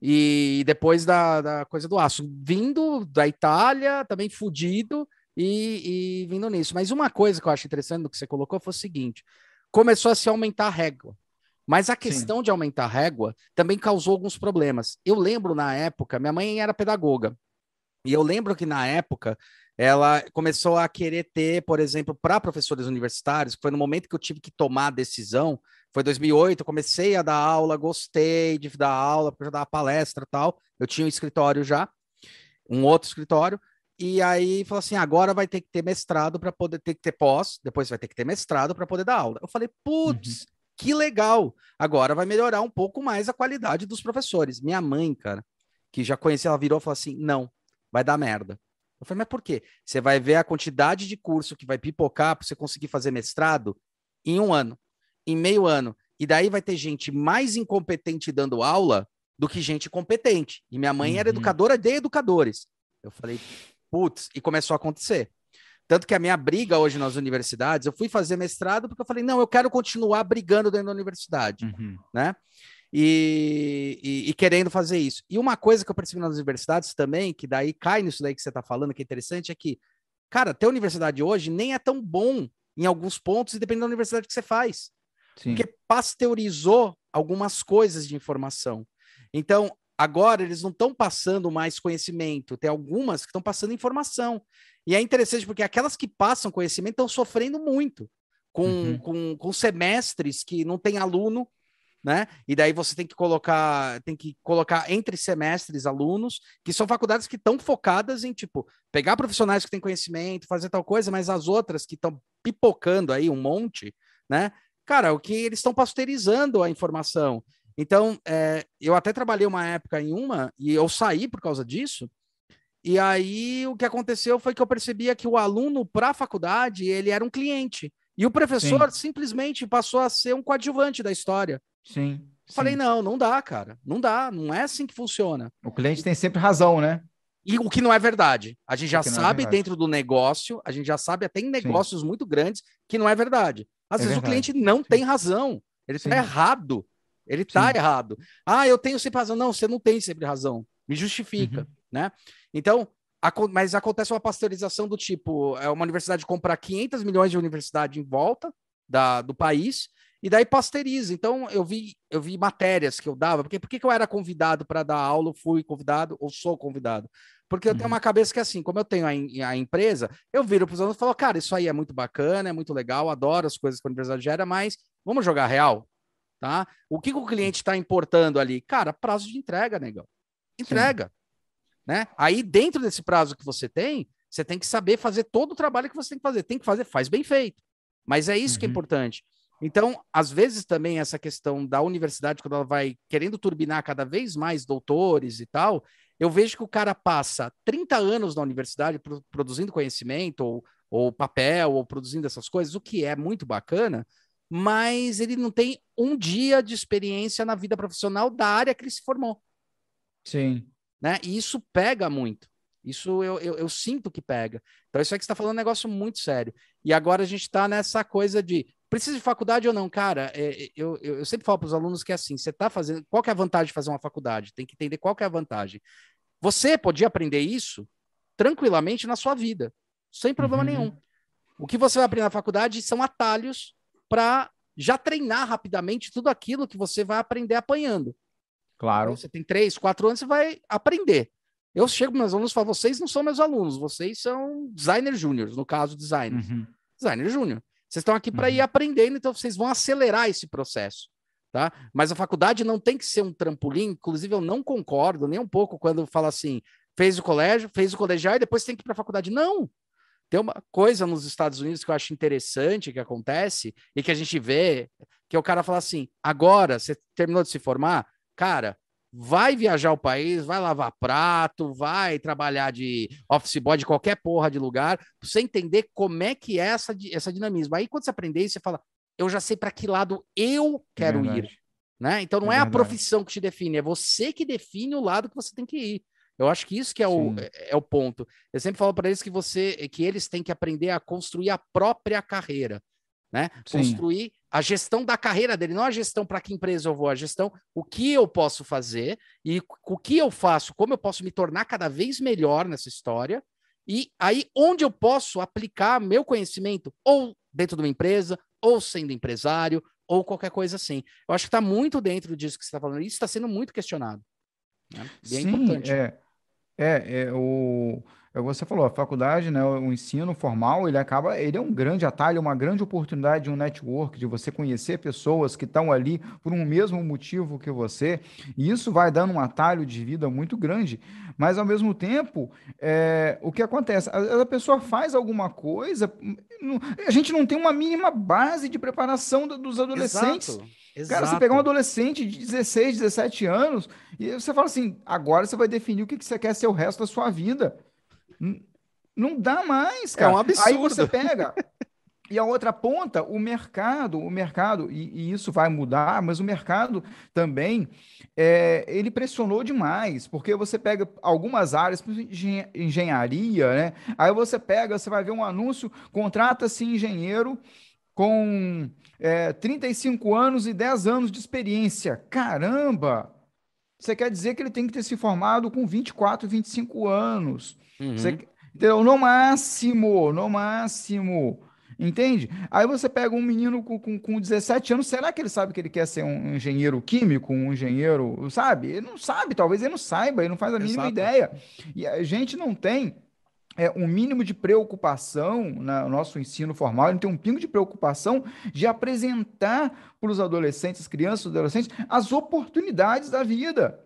E depois da, da, coisa do aço, vindo da Itália, também fudido, e, e, vindo nisso. Mas uma coisa que eu acho interessante do que você colocou foi o seguinte: começou a se aumentar a régua. Mas a questão Sim. de aumentar a régua também causou alguns problemas. Eu lembro na época, minha mãe era pedagoga, e eu lembro que na época ela começou a querer ter, por exemplo, para professores universitários, foi no momento que eu tive que tomar a decisão, foi 2008, eu comecei a dar aula, gostei de dar aula, porque eu já dava palestra e tal, eu tinha um escritório já, um outro escritório, e aí falou assim, agora vai ter que ter mestrado para poder ter que ter pós, depois vai ter que ter mestrado para poder dar aula. Eu falei, putz, uhum. que legal, agora vai melhorar um pouco mais a qualidade dos professores. Minha mãe, cara, que já conhecia, ela virou e falou assim, não, vai dar merda. Eu falei, mas por quê? Você vai ver a quantidade de curso que vai pipocar para você conseguir fazer mestrado em um ano, em meio ano. E daí vai ter gente mais incompetente dando aula do que gente competente. E minha mãe uhum. era educadora de educadores. Eu falei, putz, e começou a acontecer. Tanto que a minha briga hoje nas universidades, eu fui fazer mestrado porque eu falei, não, eu quero continuar brigando dentro da universidade, uhum. né? e, e, e, querendo fazer isso. E uma coisa que eu percebi nas universidades também, que daí cai nisso daí que você está falando, que é interessante, é que, cara, ter universidade hoje nem é tão bom em alguns pontos, e depende da universidade que você faz. Sim. Porque pasteurizou algumas coisas de informação. Então, agora eles não estão passando mais conhecimento, tem algumas que estão passando informação. E é interessante porque aquelas que passam conhecimento estão sofrendo muito com, uhum. com, com semestres que não tem aluno né? E daí você tem que colocar, tem que colocar entre semestres alunos, que são faculdades que estão focadas em, tipo, pegar profissionais que têm conhecimento, fazer tal coisa, mas as outras que estão pipocando aí um monte, né? Cara, o que eles estão pasteurizando a informação. Então, é, eu até trabalhei uma época em uma e eu saí por causa disso. E aí o que aconteceu foi que eu percebia que o aluno para a faculdade ele era um cliente e o professor Sim. simplesmente passou a ser um coadjuvante da história. Sim. Falei, sim. não, não dá, cara. Não dá, não é assim que funciona. O cliente tem sempre razão, né? E o que não é verdade. A gente já é sabe é dentro do negócio, a gente já sabe até em negócios sim. muito grandes que não é verdade. Às é vezes verdade. o cliente não tem razão. Ele está errado. Ele está errado. Ah, eu tenho sempre razão. Não, você não tem sempre razão. Me justifica, uhum. né? Então, mas acontece uma pasteurização do tipo, é uma universidade comprar 500 milhões de universidade em volta da, do país e daí pasteuriza. Então, eu vi, eu vi matérias que eu dava, porque por que eu era convidado para dar aula, fui convidado ou sou convidado? Porque eu uhum. tenho uma cabeça que, assim, como eu tenho a, a empresa, eu viro para os alunos e falo, cara, isso aí é muito bacana, é muito legal, adoro as coisas que a universidade gera, mas vamos jogar real, tá? O que, que o cliente está importando ali? Cara, prazo de entrega, negão. Entrega, Sim. né? Aí, dentro desse prazo que você tem, você tem que saber fazer todo o trabalho que você tem que fazer. Tem que fazer, faz bem feito. Mas é isso uhum. que é uhum. importante. Então, às vezes também essa questão da universidade, quando ela vai querendo turbinar cada vez mais doutores e tal, eu vejo que o cara passa 30 anos na universidade produzindo conhecimento, ou, ou papel, ou produzindo essas coisas, o que é muito bacana, mas ele não tem um dia de experiência na vida profissional da área que ele se formou. Sim. Né? E isso pega muito. Isso eu, eu, eu, sinto que pega. Então, isso é que você está falando um negócio muito sério. E agora a gente está nessa coisa de precisa de faculdade ou não, cara? É, eu, eu, eu, sempre falo para os alunos que é assim: você está fazendo. Qual é a vantagem de fazer uma faculdade? Tem que entender qual é a vantagem. Você podia aprender isso tranquilamente na sua vida, sem problema uhum. nenhum. O que você vai aprender na faculdade são atalhos para já treinar rapidamente tudo aquilo que você vai aprender apanhando. Claro. Então, você tem três, quatro anos, você vai aprender. Eu chego para meus alunos e falo: vocês não são meus alunos, vocês são designer júnior, no caso, designer. Uhum. Designer júnior. Vocês estão aqui para ir uhum. aprendendo, então vocês vão acelerar esse processo. Tá? Mas a faculdade não tem que ser um trampolim, inclusive eu não concordo nem um pouco quando fala assim, fez o colégio, fez o colegial e depois tem que ir para a faculdade. Não! Tem uma coisa nos Estados Unidos que eu acho interessante que acontece e que a gente vê, que é o cara fala assim: agora você terminou de se formar, cara, vai viajar o país, vai lavar prato, vai trabalhar de office boy de qualquer porra de lugar, pra você entender como é que é essa, essa dinamismo. Aí quando você aprender isso, você fala, eu já sei para que lado eu quero é ir. Né? Então não é, é a profissão que te define, é você que define o lado que você tem que ir. Eu acho que isso que é, o, é, é o ponto. Eu sempre falo para eles que você que eles têm que aprender a construir a própria carreira, né? Sim. Construir a gestão da carreira dele, não a gestão para que empresa eu vou, a gestão o que eu posso fazer e o que eu faço, como eu posso me tornar cada vez melhor nessa história. E aí onde eu posso aplicar meu conhecimento ou dentro de uma empresa, ou sendo empresário, ou qualquer coisa assim. Eu acho que está muito dentro disso que você está falando. Isso está sendo muito questionado. Né? E é Sim, importante. É, é, é o, é você falou, a faculdade, né, o ensino formal, ele acaba, ele é um grande atalho, uma grande oportunidade de um network, de você conhecer pessoas que estão ali por um mesmo motivo que você, e isso vai dando um atalho de vida muito grande, mas ao mesmo tempo, é, o que acontece? A, a pessoa faz alguma coisa, a gente não tem uma mínima base de preparação dos adolescentes. Exato. Exato. Cara, você pegar um adolescente de 16, 17 anos e você fala assim: agora você vai definir o que você quer ser o resto da sua vida. Não dá mais, cara. É um absurdo. Aí você pega. [LAUGHS] E a outra ponta, o mercado, o mercado, e, e isso vai mudar, mas o mercado também, é, ele pressionou demais, porque você pega algumas áreas, engenharia, né? Aí você pega, você vai ver um anúncio, contrata-se engenheiro com é, 35 anos e 10 anos de experiência. Caramba! Você quer dizer que ele tem que ter se formado com 24, 25 anos. Uhum. Você, entendeu? No máximo, no máximo. Entende? Aí você pega um menino com, com, com 17 anos, será que ele sabe que ele quer ser um engenheiro químico, um engenheiro, sabe? Ele não sabe, talvez ele não saiba, ele não faz a mínima Exato. ideia. E a gente não tem é, um mínimo de preocupação no nosso ensino formal, ele tem um pingo de preocupação de apresentar para os adolescentes, as crianças, os adolescentes, as oportunidades da vida.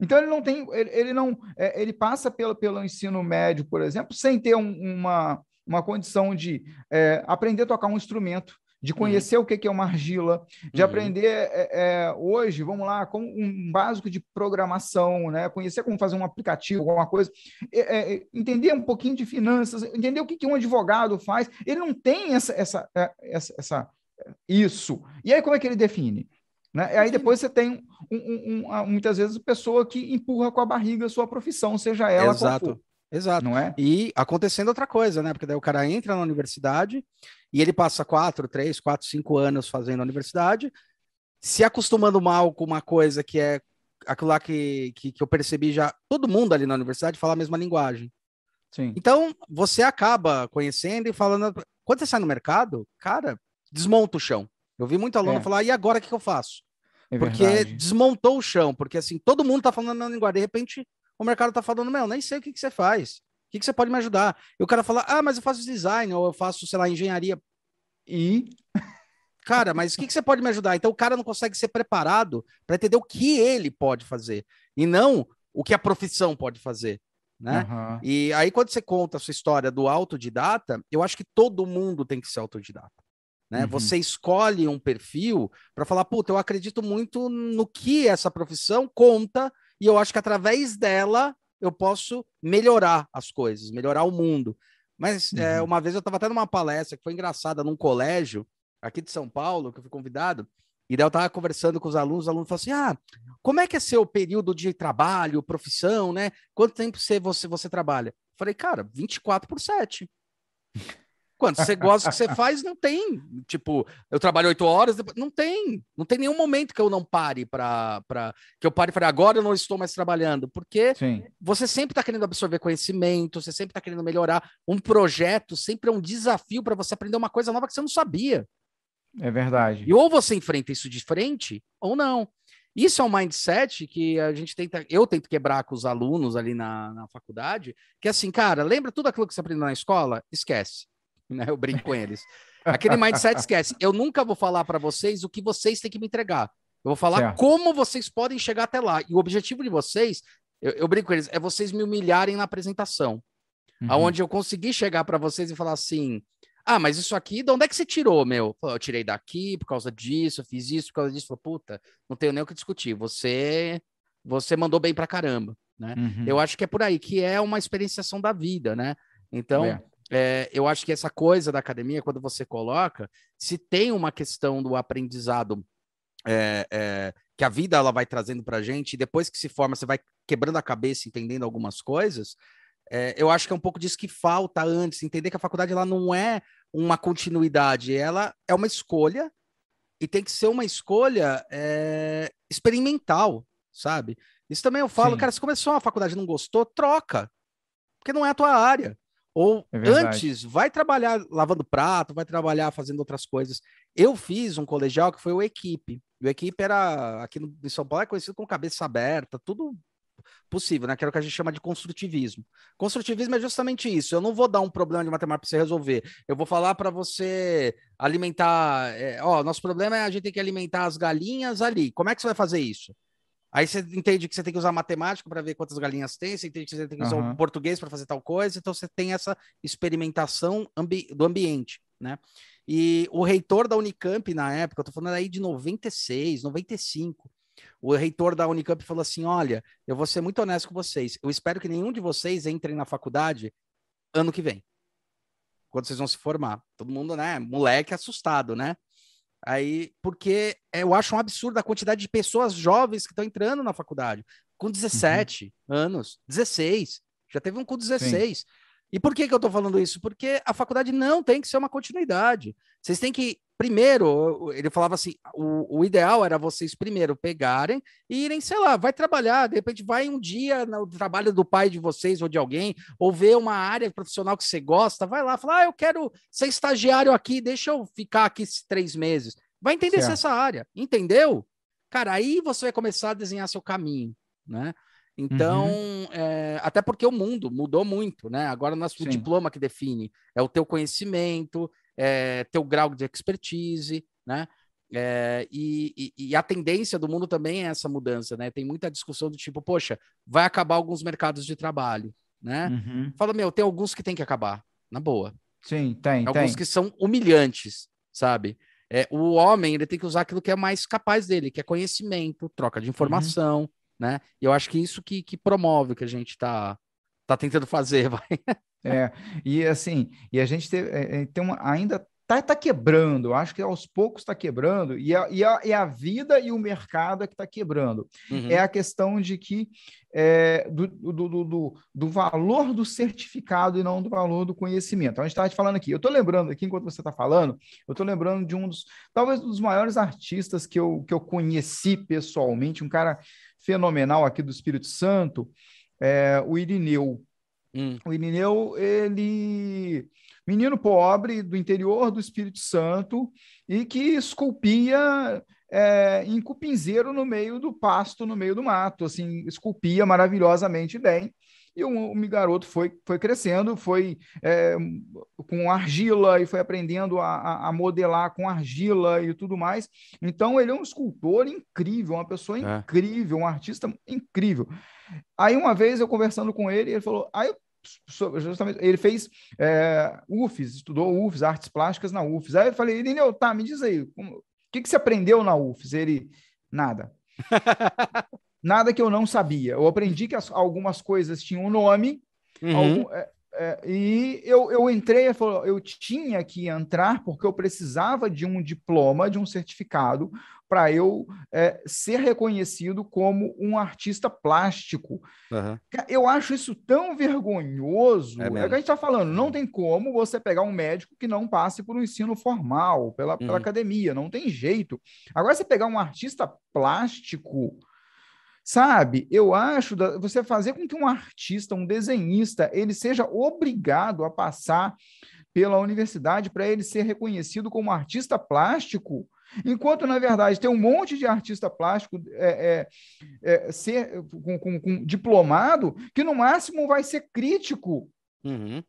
Então ele não tem, ele, ele não, é, ele passa pelo, pelo ensino médio, por exemplo, sem ter um, uma, uma condição de é, aprender a tocar um instrumento, de conhecer uhum. o que é uma argila, de uhum. aprender é, é, hoje, vamos lá, com um básico de programação, né? conhecer como fazer um aplicativo, alguma coisa, é, é entender um pouquinho de finanças, entender o que, que um advogado faz. Ele não tem essa, essa, é, essa, essa, isso. E aí como é que ele define? Né? E aí depois você tem um, um, um, muitas vezes pessoa que empurra com a barriga a sua profissão, seja ela Exato. qual for. Exato. Não é? E acontecendo outra coisa, né? Porque daí o cara entra na universidade e ele passa quatro, três, quatro, cinco anos fazendo a universidade, se acostumando mal com uma coisa que é aquilo lá que, que, que eu percebi já, todo mundo ali na universidade fala a mesma linguagem. Sim. Então, você acaba conhecendo e falando. Quando você sai no mercado, cara, desmonta o chão. Eu vi muito aluno é. falar, e agora o que, que eu faço? É porque verdade. desmontou o chão, porque assim, todo mundo tá falando na linguagem, de repente o mercado tá falando, meu, nem sei o que, que você faz. O que, que você pode me ajudar? E o cara fala, ah, mas eu faço design, ou eu faço, sei lá, engenharia. E. Cara, mas o que, que você pode me ajudar? Então o cara não consegue ser preparado para entender o que ele pode fazer e não o que a profissão pode fazer. Né? Uhum. E aí, quando você conta a sua história do autodidata, eu acho que todo mundo tem que ser autodidata. Né? Uhum. Você escolhe um perfil para falar, puta, eu acredito muito no que essa profissão conta, e eu acho que através dela eu posso melhorar as coisas, melhorar o mundo. Mas é, uhum. é, uma vez eu estava até numa palestra que foi engraçada num colégio aqui de São Paulo, que eu fui convidado, e daí eu estava conversando com os alunos, os alunos falaram assim: ah, como é que é seu período de trabalho, profissão, né? Quanto tempo você, você, você trabalha? Eu falei, cara, 24 por 7. Quando você gosta do que você faz, não tem. Tipo, eu trabalho oito horas, não tem. Não tem nenhum momento que eu não pare para. Que eu pare e fale, agora eu não estou mais trabalhando. Porque Sim. você sempre está querendo absorver conhecimento, você sempre está querendo melhorar. Um projeto sempre é um desafio para você aprender uma coisa nova que você não sabia. É verdade. E ou você enfrenta isso de frente, ou não. Isso é um mindset que a gente tenta, eu tento quebrar com os alunos ali na, na faculdade, que é assim, cara, lembra tudo aquilo que você aprendeu na escola? Esquece [LAUGHS] né? Eu brinco com eles. Aquele mindset esquece. Eu nunca vou falar para vocês o que vocês têm que me entregar. Eu vou falar certo. como vocês podem chegar até lá. E o objetivo de vocês, eu, eu, brinco com eles, é vocês me humilharem na apresentação. uhum. onde eu consegui chegar para vocês e falar assim: ah, mas isso aqui, de onde é que você tirou, meu? eu tirei daqui por causa disso, eu fiz isso por causa disso. Falei, puta, não tenho nem o que discutir. Você, você mandou bem pra caramba, né? Uhum. Eu acho que é por aí, que é uma experienciação da vida, né? Então, é. É, eu acho que essa coisa da academia, quando você coloca, se tem uma questão do aprendizado é, é, que a vida ela vai trazendo para gente, e depois que se forma, você vai quebrando a cabeça, entendendo algumas coisas, é, eu acho que é um pouco disso que falta antes, entender que a faculdade ela não é uma continuidade, ela é uma escolha e tem que ser uma escolha é, experimental, sabe? Isso também eu falo, Sim. cara, se começou uma faculdade e não gostou, troca, porque não é a tua área. Ou é antes, vai trabalhar lavando prato, vai trabalhar fazendo outras coisas. Eu fiz um colegial que foi o Equipe. E o Equipe era, aqui no, em São Paulo, é conhecido como cabeça aberta, tudo possível, né? Que era o que a gente chama de construtivismo. Construtivismo é justamente isso. Eu não vou dar um problema de matemática para você resolver. Eu vou falar para você alimentar. É, ó, nosso problema é a gente tem que alimentar as galinhas ali. Como é que você vai fazer isso? Aí você entende que você tem que usar matemática para ver quantas galinhas tem, você entende que você tem que usar uhum. o português para fazer tal coisa, então você tem essa experimentação ambi do ambiente, né? E o reitor da Unicamp na época, eu tô falando aí de 96, 95, o reitor da Unicamp falou assim: Olha, eu vou ser muito honesto com vocês. Eu espero que nenhum de vocês entrem na faculdade ano que vem. Quando vocês vão se formar. Todo mundo, né? Moleque assustado, né? Aí, porque eu acho um absurdo a quantidade de pessoas jovens que estão entrando na faculdade. Com 17 uhum. anos, 16. Já teve um com 16. Sim. E por que, que eu estou falando isso? Porque a faculdade não tem que ser uma continuidade. Vocês têm que, primeiro, ele falava assim: o, o ideal era vocês primeiro pegarem e irem, sei lá, vai trabalhar, de repente vai um dia no trabalho do pai de vocês ou de alguém, ou ver uma área profissional que você gosta, vai lá, fala: ah, eu quero ser estagiário aqui, deixa eu ficar aqui três meses. Vai entender certo. essa área, entendeu? Cara, aí você vai começar a desenhar seu caminho, né? Então, uhum. é, até porque o mundo mudou muito, né? Agora não é o diploma que define, é o teu conhecimento, é teu grau de expertise, né? É, e, e, e, a tendência do mundo também é essa mudança, né? Tem muita discussão do tipo, poxa, vai acabar alguns mercados de trabalho, né? Uhum. Fala, meu, tem alguns que tem que acabar, na boa. Sim, tem. Alguns tem. que são humilhantes, sabe? É, o homem ele tem que usar aquilo que é mais capaz dele, que é conhecimento, troca de uhum. informação, uhum né? E eu acho que isso que, que promove o que a gente está tá tentando fazer, [LAUGHS] vai. É, e assim, e a gente tem, é, é, tem uma, ainda tá, tá quebrando, acho que aos poucos está quebrando, e a, e, a, e a vida e o mercado é que está quebrando. Uhum. É a questão de que é, do, do, do, do, valor do certificado e não do valor do conhecimento. Então, a gente estava falando aqui, eu estou lembrando aqui, enquanto você está falando, eu estou lembrando de um dos, talvez um dos maiores artistas que eu, que eu conheci pessoalmente, um cara fenomenal aqui do Espírito Santo, é, o Irineu. Hum. O Irineu, ele menino pobre do interior do Espírito Santo e que esculpia é, em cupinzeiro no meio do pasto, no meio do mato, assim, esculpia maravilhosamente bem. E o, o garoto foi, foi crescendo, foi é, com argila e foi aprendendo a, a, modelar com argila e tudo mais. Então, ele é um escultor incrível, uma pessoa é. incrível, um artista incrível. Aí, uma vez, eu conversando com ele, ele falou: aí justamente, ele fez é, UFES, estudou UFES, artes plásticas na UFES. Aí eu falei, Irineu, tá, me diz aí, o que, que você aprendeu na UFES? Ele, nada. [LAUGHS] nada que eu não sabia. Eu aprendi que as, algumas coisas tinham um nome, uhum. algum, é, é, e eu, eu entrei, eu tinha que entrar porque eu precisava de um diploma, de um certificado, para eu é, ser reconhecido como um artista plástico. Uhum. Eu acho isso tão vergonhoso. É, é o que a gente está falando. Não tem como você pegar um médico que não passe por um ensino formal, pela, uhum. pela academia. Não tem jeito. Agora, você pegar um artista plástico Sabe, eu acho da, você fazer com que um artista, um desenhista, ele seja obrigado a passar pela universidade para ele ser reconhecido como artista plástico, enquanto, na verdade, tem um monte de artista plástico é, é, é, ser, com, com, com, diplomado que, no máximo, vai ser crítico. Uhum.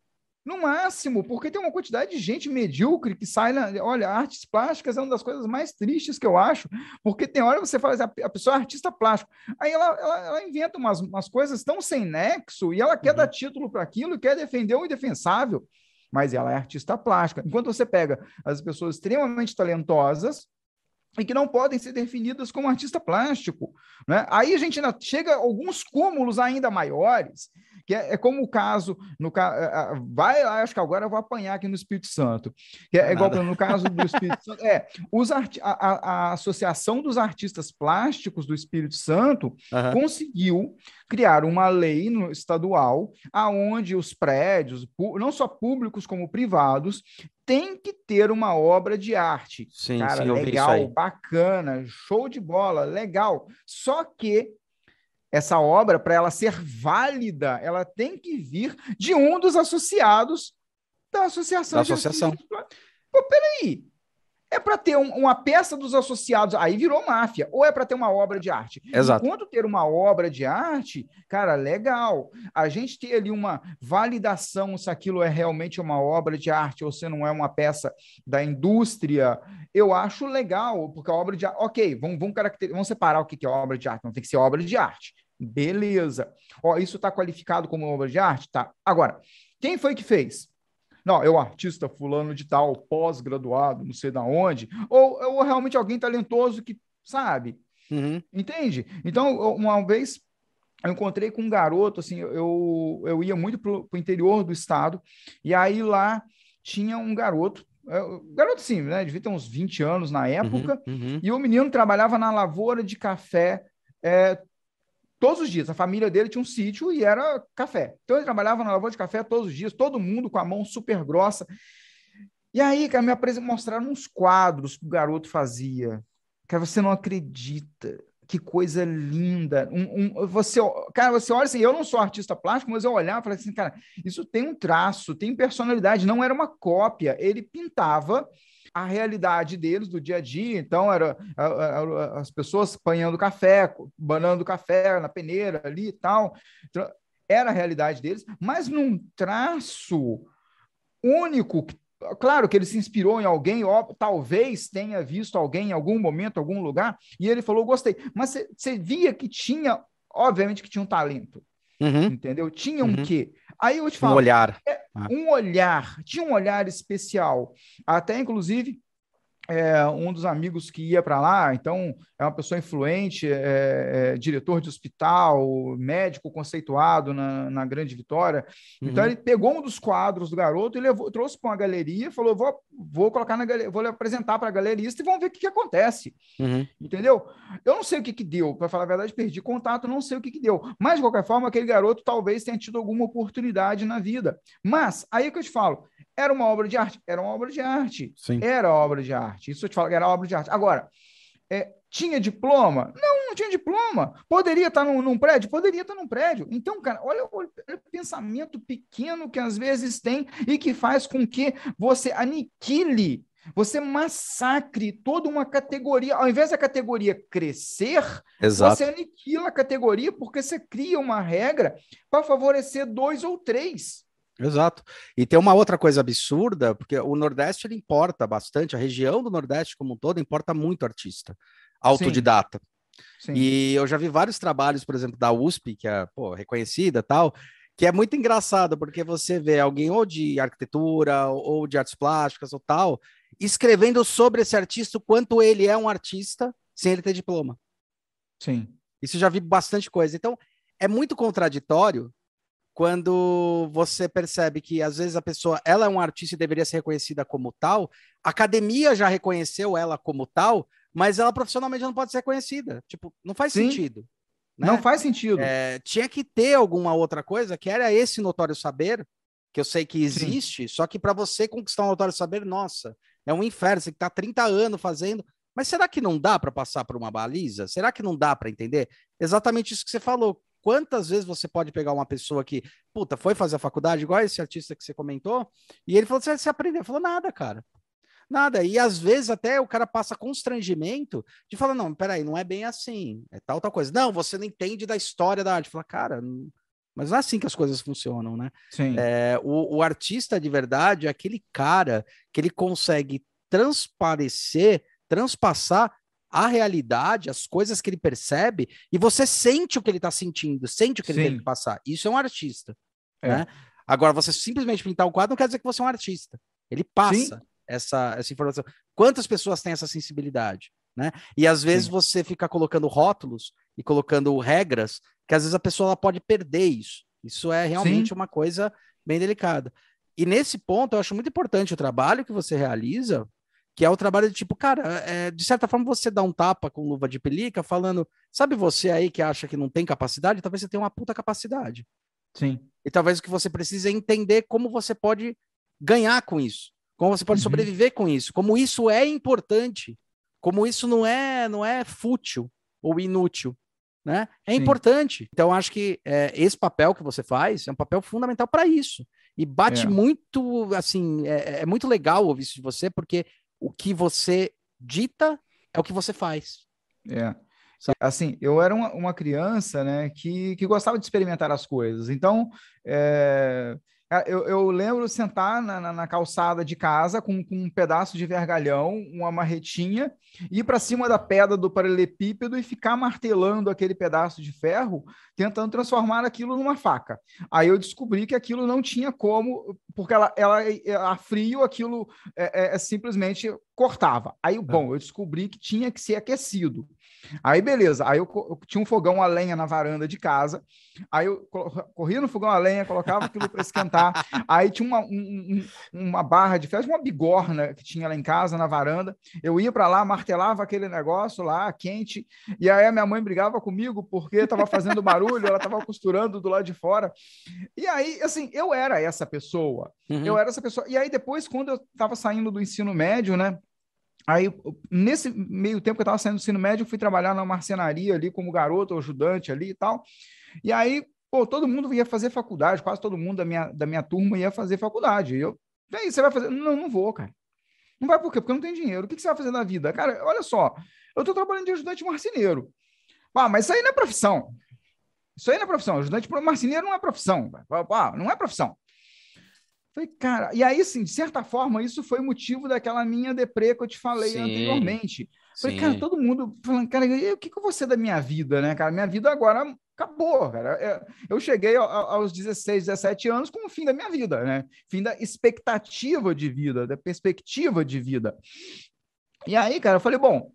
No máximo, porque tem uma quantidade de gente medíocre que sai na. Olha, artes plásticas é uma das coisas mais tristes que eu acho, porque tem hora que você fala assim, a pessoa é artista plástico, aí ela, ela, ela inventa umas, umas coisas tão sem nexo e ela quer uhum. dar título para aquilo, quer defender o indefensável, mas ela é artista plástica. Enquanto você pega as pessoas extremamente talentosas, e que não podem ser definidas como artista plástico. Né? Aí a gente chega a alguns cúmulos ainda maiores, que é, é como o caso, no vai acho que agora eu vou apanhar aqui no Espírito Santo, que é, é igual no caso do Espírito Santo, é, os a, a, Associação dos Artistas Plásticos do Espírito Santo uhum. conseguiu criar uma lei no, estadual aonde os prédios, não só públicos como privados, tem que ter uma obra de arte. Sim, Cara, sim, legal, bacana, show de bola, legal. Só que essa obra, para ela ser válida, ela tem que vir de um dos associados da associação. Da associação. Pô, peraí. É para ter um, uma peça dos associados, aí virou máfia, ou é para ter uma obra de arte? Exato. Enquanto ter uma obra de arte, cara, legal. A gente ter ali uma validação se aquilo é realmente uma obra de arte ou se não é uma peça da indústria, eu acho legal, porque a obra de arte. Ok, vamos, vamos, vamos separar o que é obra de arte. Não tem que ser obra de arte. Beleza. Ó, isso está qualificado como obra de arte? Tá. Agora, quem foi que fez? Não, é o artista fulano de tal, pós-graduado, não sei da onde, ou, ou realmente alguém talentoso que sabe, uhum. entende? Então, uma vez eu encontrei com um garoto, assim, eu, eu ia muito para o interior do estado, e aí lá tinha um garoto, é, garoto sim, né, devia ter uns 20 anos na época, uhum, uhum. e o menino trabalhava na lavoura de café é, todos os dias. A família dele tinha um sítio e era café. Então ele trabalhava na lavoura de café todos os dias, todo mundo com a mão super grossa. E aí, cara, me mostraram uns quadros que o garoto fazia. Cara, você não acredita. Que coisa linda. Um, um, você, cara, você olha assim, eu não sou artista plástico, mas eu olhava e falei assim, cara, isso tem um traço, tem personalidade, não era uma cópia. Ele pintava a realidade deles do dia a dia. Então, era a, a, as pessoas apanhando café, banando café na peneira ali e tal. Então, era a realidade deles, mas num traço único. Claro que ele se inspirou em alguém, ó, talvez tenha visto alguém em algum momento, algum lugar, e ele falou: gostei. Mas você via que tinha, obviamente, que tinha um talento. Uhum. Entendeu? Tinha um uhum. quê? Aí eu te falo. Um olhar. É, um olhar. Tinha um olhar especial. Até, inclusive, é, um dos amigos que ia para lá, então é uma pessoa influente, é, é, diretor de hospital, médico conceituado na, na Grande Vitória. Então, uhum. Então ele pegou um dos quadros do garoto e levou, trouxe para uma galeria, falou: vou, vou colocar na galeria, vou apresentar para a galerista e vamos ver o que, que acontece. Uhum. Entendeu? Eu não sei o que, que deu, para falar a verdade, perdi contato, não sei o que, que deu. Mas, de qualquer forma, aquele garoto talvez tenha tido alguma oportunidade na vida. Mas, aí é que eu te falo, era uma obra de arte? Era uma obra de arte. Sim. Era obra de arte. Isso eu te falo era obra de arte. Agora, é, tinha diploma? Não, não tinha diploma. Poderia estar num, num, prédio? Poderia estar num prédio. Então, cara, olha, olha, olha, o pensamento pequeno que às vezes tem e que faz com que você aniquile, você massacre toda uma categoria. Ao invés da categoria crescer, Exato. você aniquila a categoria porque você cria uma regra para favorecer dois ou três. Exato. E tem uma outra coisa absurda, porque o Nordeste ele importa bastante, a região do Nordeste como um todo importa muito artista, autodidata. Sim. Sim. E eu já vi vários trabalhos, por exemplo, da USP, que é pô, reconhecida tal, que é muito engraçado, porque você vê alguém ou de arquitetura ou de artes plásticas ou tal, escrevendo sobre esse artista, o quanto ele é um artista, sem ele ter diploma. Sim. Isso já vi bastante coisa. Então, é muito contraditório quando você percebe que às vezes a pessoa ela é um artista e deveria ser reconhecida como tal, a academia já reconheceu ela como tal, mas ela profissionalmente não pode ser reconhecida. Tipo, não faz Sim. sentido. Né? Não faz sentido. É, tinha que ter alguma outra coisa que era esse notório saber, que eu sei que existe, Sim. só que para você conquistar um notório saber, nossa, é um inferno, você que tá 30 anos fazendo. Mas será que não dá para passar por uma baliza? Será que não dá para entender? Exatamente isso que você falou. Quantas vezes você pode pegar uma pessoa que, puta, foi fazer a faculdade, igual esse artista que você comentou, e ele falou: você, você aprendeu? Falou, nada, cara. Nada. E às vezes até o cara passa constrangimento de falar: não, peraí, não é bem assim, é tal, tal coisa. Não, você não entende da história da arte. Fala, cara, Mas não é assim que as coisas funcionam, né? Sim. É, o, o artista de verdade é aquele cara que ele consegue transparecer, transpassar a realidade, as coisas que ele percebe, e você sente o que ele está sentindo, sente o que ele Sim. tem que passar. Isso é um artista. É. Né? Agora, você simplesmente pintar o quadro não quer dizer que você é um artista. Ele passa essa, essa informação. Quantas pessoas têm essa sensibilidade? Né? E às vezes Sim. você fica colocando rótulos e colocando regras que às vezes a pessoa ela pode perder isso. Isso é realmente Sim. uma coisa bem delicada. E nesse ponto, eu acho muito importante o trabalho que você realiza, que é o trabalho de tipo, cara, é, de certa forma você dá um tapa com luva de pelica, falando, sabe você aí que acha que não tem capacidade? Talvez você tenha uma puta capacidade. Sim. E talvez o que você precisa é entender como você pode ganhar com isso, como você pode Uhum. sobreviver com isso, como isso é importante, como isso não é não é fútil ou inútil, né? É Sim. importante. Então acho que é, esse papel que você faz é um papel fundamental para isso. E bate É. muito, assim, é, é muito legal ouvir isso de você, porque o que você dita é o que você faz. É. Assim, eu era uma, uma criança, né, que, que gostava de experimentar as coisas. Então, é, eu, eu lembro sentar na, na, na calçada de casa com, com um pedaço de vergalhão, uma marretinha, ir para cima da pedra do paralelepípedo e ficar martelando aquele pedaço de ferro, tentando transformar aquilo numa faca. Aí eu descobri que aquilo não tinha como, porque ela, ela a frio aquilo é, é, é simplesmente cortava. Aí, bom, eu descobri que tinha que ser aquecido. Aí, beleza. Aí eu, eu, tinha um fogão a lenha na varanda de casa. Aí eu corria no fogão a lenha, colocava aquilo para esquentar. [LAUGHS] Aí tinha uma, um, uma barra de ferro, uma bigorna que tinha lá em casa, na varanda. Eu ia para lá, martelava aquele negócio lá, quente. E aí a minha mãe brigava comigo porque estava fazendo barulho, ela estava costurando do lado de fora. E aí, assim, eu era essa pessoa. Uhum. Eu era essa pessoa. E aí, depois, quando eu estava saindo do ensino médio, né? Aí, nesse meio tempo que eu estava saindo do ensino médio, fui trabalhar na marcenaria ali como garoto, ajudante ali e tal. E aí, pô, todo mundo ia fazer faculdade, quase todo mundo da minha, da minha turma ia fazer faculdade. E eu, e aí, você vai fazer? Não, não vou, cara. Não vai por quê? Porque não tenho dinheiro. O que, que você vai fazer na vida? Cara, olha só, eu estou trabalhando de ajudante marceneiro. Ah, mas isso aí não é profissão. Isso aí não é profissão. Ajudante marceneiro não é profissão. Ah, não é profissão. Falei, cara, e aí, assim, de certa forma, isso foi motivo daquela minha deprê que eu te falei sim, anteriormente. Falei, sim. cara, todo mundo falando, cara, o que, que eu vou ser da minha vida, né, cara? Minha vida agora acabou, cara. Eu cheguei aos 16, 17 anos com o fim da minha vida, né? Fim da expectativa de vida, da perspectiva de vida. E aí, cara, eu falei, bom,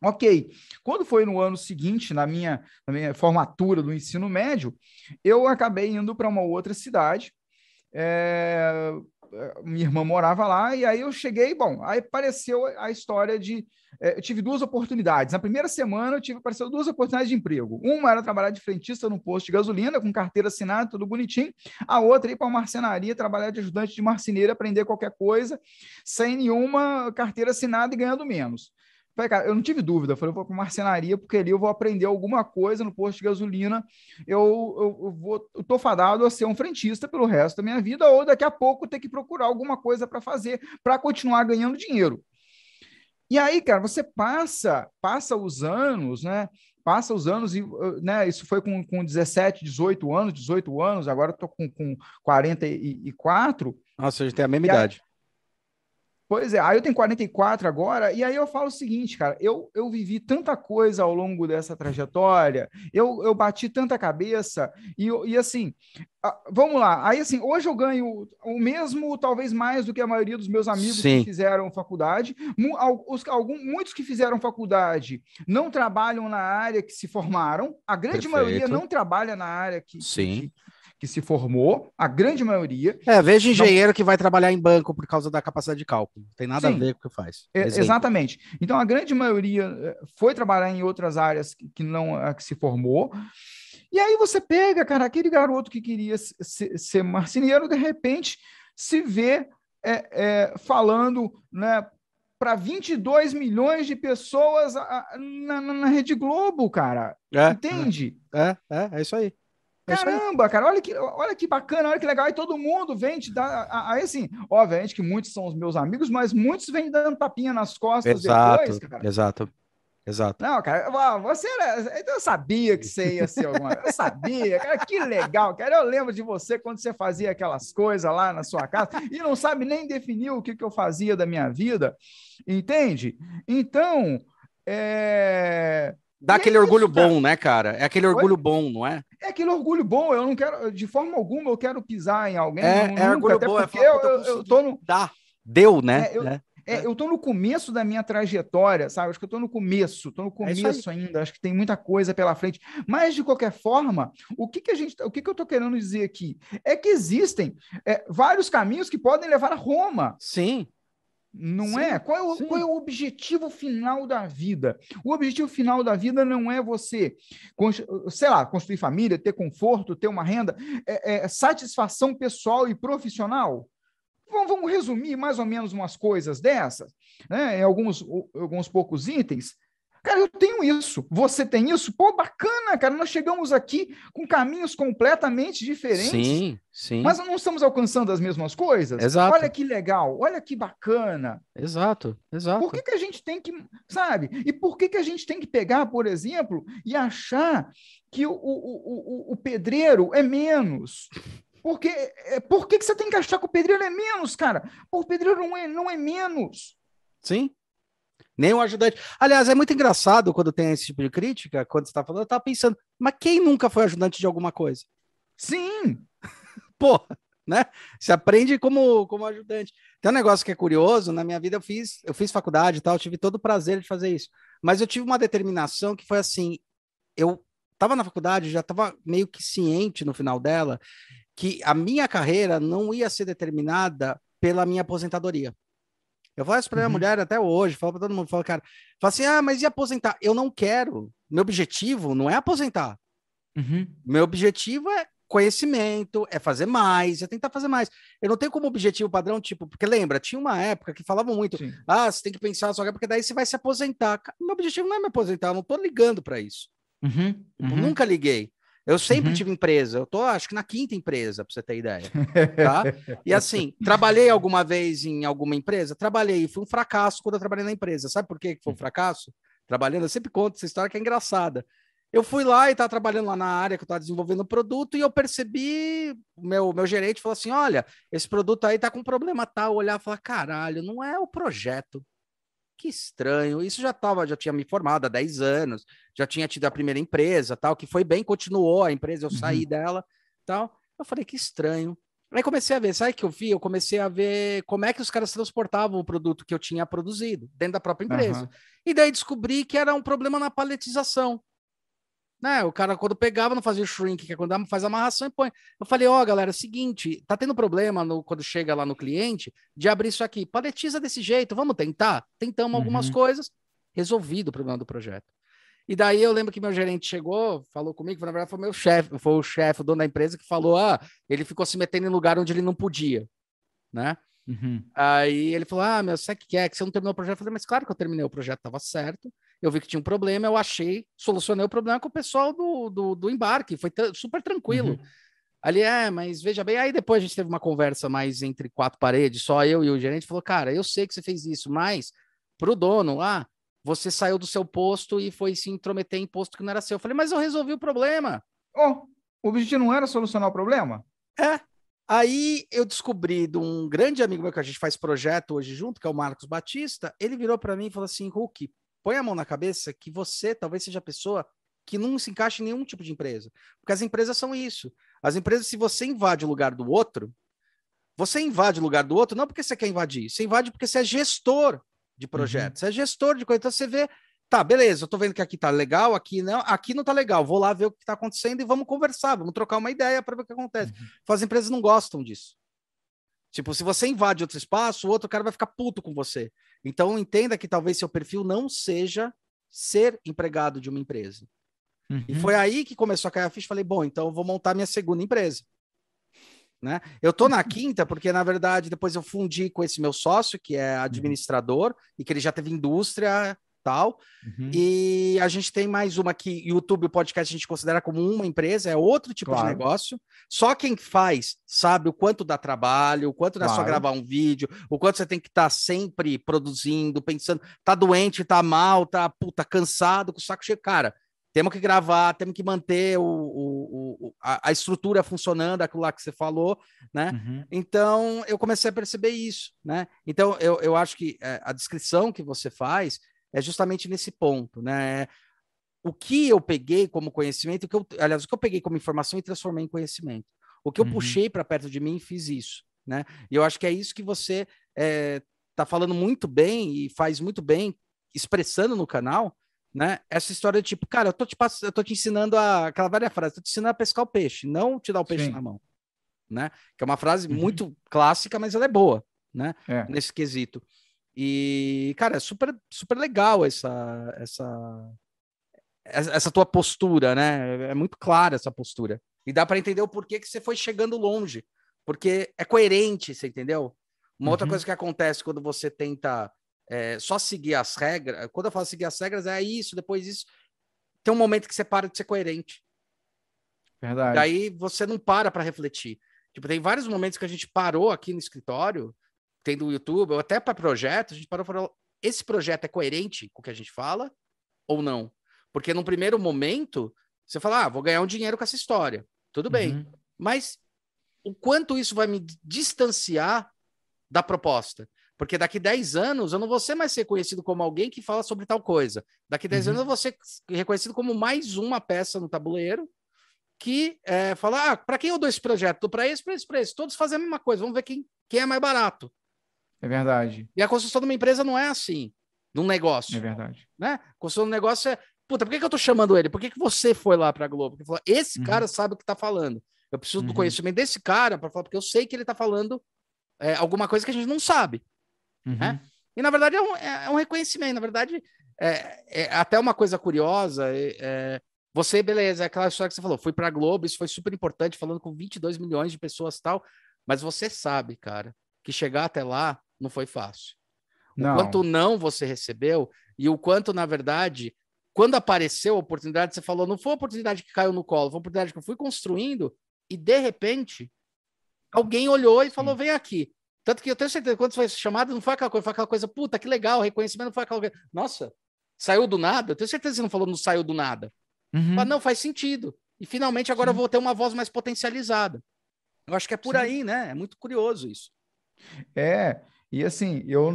Ok, quando foi no ano seguinte, na minha, na minha formatura do ensino médio, eu acabei indo para uma outra cidade, é, minha irmã morava lá, e aí eu cheguei, bom, aí apareceu a história de. É, eu tive duas oportunidades. Na primeira semana, eu tive apareceu duas oportunidades de emprego. Uma era trabalhar de frentista no posto de gasolina, com carteira assinada, tudo bonitinho. A outra, ir para uma marcenaria, trabalhar de ajudante de marceneiro, aprender qualquer coisa, sem nenhuma carteira assinada e ganhando menos. Falei, cara, eu não tive dúvida. Falei, eu vou para marcenaria, porque ali eu vou aprender alguma coisa no posto de gasolina. Eu, eu, eu vou, eu tô fadado a ser um frentista pelo resto da minha vida, ou daqui a pouco ter que procurar alguma coisa para fazer, para continuar ganhando dinheiro. E aí, cara, você passa, passa os anos, né? Passa os anos, e né, isso foi com, com 17, 18 anos, 18 anos, agora eu tô com, com 44. Nossa, a gente tem a mesma idade. Pois é, aí eu tenho 44 agora, e aí eu falo o seguinte, cara, eu, eu vivi tanta coisa ao longo dessa trajetória, eu, eu bati tanta cabeça, e, e assim, vamos lá, aí assim, hoje eu ganho o mesmo, talvez mais do que a maioria dos meus amigos Sim. que fizeram faculdade, os, algum, muitos que fizeram faculdade não trabalham na área que se formaram, a grande Perfeito. maioria não trabalha na área que, Sim. que, que se formou, a grande maioria. É, veja engenheiro não... que vai trabalhar em banco por causa da capacidade de cálculo. Não tem nada Sim. a ver com o que faz. É, exatamente. Então, a grande maioria foi trabalhar em outras áreas que, que não a que se formou. E aí você pega, cara, aquele garoto que queria ser, ser marceneiro, de repente se vê é, é, falando, né? Para 22 milhões de pessoas na, na, na Rede Globo, cara. É, Entende? É, é, é isso aí. Caramba, cara, olha que, olha que bacana, olha que legal. E todo mundo vem te dar. Aí, assim, obviamente que muitos são os meus amigos, mas muitos vêm dando tapinha nas costas exato, depois, cara. Exato. Exato. Não, cara, você era. Eu sabia que você ia ser alguma Eu sabia, cara, que legal, cara. Eu lembro de você quando você fazia aquelas coisas lá na sua casa e não sabe nem definir o que, que eu fazia da minha vida, entende? Então, é. Dá aquele é orgulho bom, né, cara? É aquele orgulho Oi? bom, não é? É aquele orgulho bom. Eu não quero, de forma alguma, eu quero pisar em alguém. É, nunca, é orgulho até bom. É porque é eu, eu, eu tô no. Dá. Deu, né? É, eu, é. É, eu estou no começo da minha trajetória, sabe? Acho que eu estou no começo, estou no é começo é ainda, acho que tem muita coisa pela frente. Mas, de qualquer forma, o que, que a gente. O que, que eu estou querendo dizer aqui? É que existem é, vários caminhos que podem levar a Roma. Sim. Não sim, é? Qual, é o, qual é o objetivo final da vida? O objetivo final da vida não é você, sei lá, construir família, ter conforto, ter uma renda, é, é satisfação pessoal e profissional. Vamos, vamos resumir mais ou menos umas coisas dessas, né? em alguns, alguns poucos itens. Cara, eu tenho isso. Você tem isso? Pô, bacana, cara. Nós chegamos aqui com caminhos completamente diferentes. Sim, sim. Mas não estamos alcançando as mesmas coisas. Exato. Olha que legal, olha que bacana. Exato, exato. Por que, que a gente tem que, sabe? E por que, que a gente tem que pegar, por exemplo, e achar que o, o, o, o pedreiro é menos? Porque, é, por que, que você tem que achar que o pedreiro é menos, cara? Pô, o pedreiro não é, não é menos. Sim. Nem o ajudante. Aliás, é muito engraçado quando tem esse tipo de crítica, quando você está falando, eu estava pensando, mas quem nunca foi ajudante de alguma coisa? Sim! [LAUGHS] Pô, né? Você aprende como, como ajudante. Tem um negócio que é curioso, na minha vida eu fiz, eu fiz faculdade e tal, tive todo o prazer de fazer isso. Mas eu tive uma determinação que foi assim, eu estava na faculdade, já estava meio que ciente no final dela, que a minha carreira não ia ser determinada pela minha aposentadoria. Eu falo isso para minha uhum. mulher até hoje, falo para todo mundo, falo, cara, falo assim, ah, mas e aposentar? Eu não quero. Meu objetivo não é aposentar. Uhum. Meu objetivo é conhecimento, é fazer mais, é tentar fazer mais. Eu não tenho como objetivo padrão, tipo, porque lembra, tinha uma época que falavam muito, Sim. ah, você tem que pensar só porque daí você vai se aposentar. Meu objetivo não é me aposentar, eu não tô ligando para isso. Uhum. Uhum. Nunca liguei. Eu sempre uhum. tive empresa, eu tô acho que na quinta empresa, para você ter ideia. Tá? [LAUGHS] e assim, trabalhei alguma vez em alguma empresa? Trabalhei, foi um fracasso quando eu trabalhei na empresa. Sabe por que foi um hum. fracasso? Trabalhando, eu sempre conto essa história que é engraçada. Eu fui lá e estava trabalhando lá na área que eu estava desenvolvendo o produto e eu percebi, o meu, meu gerente falou assim: olha, esse produto aí tá com problema tal. Olhar e falar: caralho, não é o projeto, que estranho. Isso já tava, já tinha me formado há 10 anos, já tinha tido a primeira empresa, tal, que foi bem, continuou a empresa, eu saí uhum. dela, tal. Eu falei que estranho. Aí comecei a ver, sabe o que eu vi? Eu comecei a ver como é que os caras transportavam o produto que eu tinha produzido dentro da própria empresa. Uhum. E daí descobri que era um problema na paletização. Né? O cara, quando pegava, não fazia o shrink, que é quando faz amarração e põe. Eu falei, ó, oh, galera, é seguinte, tá tendo problema no, quando chega lá no cliente de abrir isso aqui. Paletiza desse jeito, vamos tentar? Tentamos uhum. algumas coisas, resolvido o problema do projeto. E daí eu lembro que meu gerente chegou, falou comigo, na verdade foi meu chefe, foi o chefe, o dono da empresa, que falou: ah, ele ficou se metendo em lugar onde ele não podia, né? Uhum. Aí ele falou: Ah, meu, sabe o que é? Que você não terminou o projeto? Eu falei, mas claro que eu terminei o projeto, estava certo eu vi que tinha um problema, eu achei, solucionei o problema com o pessoal do, do, do embarque, foi super tranquilo. Uhum. Ali é, mas veja bem, aí depois a gente teve uma conversa mais entre quatro paredes, só eu e o gerente falou: Cara, eu sei que você fez isso, mas para o dono lá, ah, você saiu do seu posto e foi se intrometer em posto que não era seu. Eu falei, mas eu resolvi o problema. Oh, o objetivo não era solucionar o problema? É. Aí eu descobri de um grande amigo meu que a gente faz projeto hoje junto, que é o Marcos Batista. Ele virou para mim e falou assim: Hulk, põe a mão na cabeça que você talvez seja a pessoa que não se encaixa em nenhum tipo de empresa. Porque as empresas são isso. As empresas, se você invade o lugar do outro, você invade o lugar do outro não porque você quer invadir, você invade porque você é gestor de projetos, uhum. você é gestor de coisa. Então você vê, tá, beleza, eu tô vendo que aqui tá legal, aqui não, aqui não tá legal, vou lá ver o que tá acontecendo e vamos conversar, vamos trocar uma ideia para ver o que acontece. Uhum. As empresas não gostam disso. Tipo, se você invade outro espaço, o outro cara vai ficar puto com você. Então, entenda que talvez seu perfil não seja ser empregado de uma empresa. Uhum. E foi aí que começou a cair a ficha. Falei, bom, então eu vou montar minha segunda empresa. Né? Eu tô na [LAUGHS] quinta porque, na verdade, depois eu fundi com esse meu sócio, que é administrador, e que ele já teve indústria, tal. Uhum. E a gente tem mais uma que YouTube, o podcast, a gente considera como uma empresa, é outro tipo claro. de negócio. Só quem faz sabe o quanto dá trabalho, o quanto claro. é só gravar um vídeo, o quanto você tem que estar tá sempre produzindo, pensando, tá doente, tá mal, tá puta, cansado, com o saco cheio. Cara, temos que gravar, temos que manter o, o, o a, a, estrutura funcionando, aquilo lá que você falou, né? Uhum. Então, eu comecei a perceber isso, né? Então, eu, eu acho que é, a descrição que você faz é justamente nesse ponto, né? O que eu peguei como conhecimento, o que eu, aliás, o que eu peguei como informação e transformei em conhecimento. O que eu uhum. puxei para perto de mim e fiz isso, né? E eu acho que é isso que você está é, tá falando muito bem e faz muito bem, expressando no canal, né? Essa história de tipo, cara, eu tô te, pass... eu tô te ensinando a... aquela velha frase, tô te ensinando a pescar o peixe, não te dar o peixe Sim. na mão, né? Que é uma frase uhum. muito clássica, mas ela é boa, né? É. Nesse quesito. E, cara, é super, super legal essa, essa, essa tua postura, né? É muito clara essa postura. E dá para entender o porquê que você foi chegando longe. Porque é coerente, você entendeu? Uma uhum. outra coisa que acontece quando você tenta é, só seguir as regras. Quando eu falo seguir as regras, é isso, depois isso. Tem um momento que você para de ser coerente. Verdade. Daí você não para para refletir. Tipo, tem vários momentos que a gente parou aqui no escritório, tendo o YouTube, ou até para projeto, a gente parou e falou: esse projeto é coerente com o que a gente fala ou não? Porque num primeiro momento, você fala: ah, vou ganhar um dinheiro com essa história. Tudo bem. Uhum. Mas o quanto isso vai me distanciar da proposta? Porque daqui 10 anos eu não vou ser mais reconhecido como alguém que fala sobre tal coisa. Daqui 10 uhum. anos eu vou ser reconhecido como mais uma peça no tabuleiro que é, fala: ah, para quem eu dou esse projeto? Para esse, para esse, para esse. Todos fazem a mesma coisa. Vamos ver quem, quem é mais barato. É verdade. E a construção de uma empresa não é assim, de um negócio. É verdade. Né? A construção de um negócio é. Puta, por que, que eu tô chamando ele? Por que, que você foi lá para a Globo? Porque falou, esse uhum. cara sabe o que tá falando. Eu preciso uhum. do conhecimento desse cara para falar, porque eu sei que ele tá falando é, alguma coisa que a gente não sabe. Uhum. Né? E na verdade é um, é, é um reconhecimento. Na verdade, é, é, até uma coisa curiosa. É, é, você, beleza, é aquela história que você falou, foi para Globo, isso foi super importante, falando com 22 milhões de pessoas tal. Mas você sabe, cara, que chegar até lá não foi fácil. O não. quanto não você recebeu e o quanto, na verdade, quando apareceu a oportunidade, você falou, não foi a oportunidade que caiu no colo, foi a oportunidade que eu fui construindo e, de repente, alguém olhou e falou, vem aqui. Tanto que eu tenho certeza quando foi chamado, não foi aquela coisa, foi aquela coisa, puta, que legal, reconhecimento não foi aquela coisa. Nossa, saiu do nada? Eu tenho certeza que você não falou não saiu do nada. Uhum. Mas não, faz sentido. E finalmente agora Sim. eu vou ter uma voz mais potencializada. Eu acho que é por Sim. aí, né? É muito curioso isso. É, e assim, eu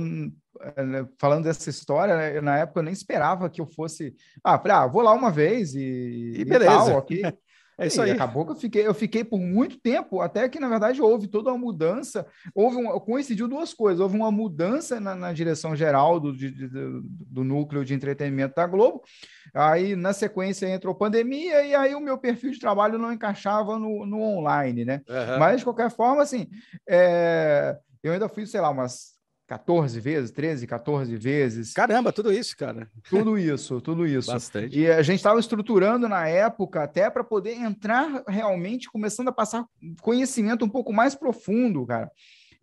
eh, falando dessa história, né, na época eu nem esperava que eu fosse. Ah, falei, ah, vou lá uma vez e, e beleza. E tal, okay. [LAUGHS] É isso e aí. Acabou que eu fiquei, eu fiquei por muito tempo, até que, na verdade, houve toda uma mudança. Houve um, coincidiu duas coisas. Houve uma mudança na, na direção geral do, de, do, do, núcleo de entretenimento da Globo. Aí, na sequência, entrou pandemia, e aí o meu perfil de trabalho não encaixava no, no online, né? Uhum. Mas, de qualquer forma, assim, é, eu ainda fui, sei lá, umas 14 vezes, 13, 14 vezes. Caramba, tudo isso, cara. Tudo isso, tudo isso. Bastante. E a gente estava estruturando na época até para poder entrar realmente, começando a passar conhecimento um pouco mais profundo, cara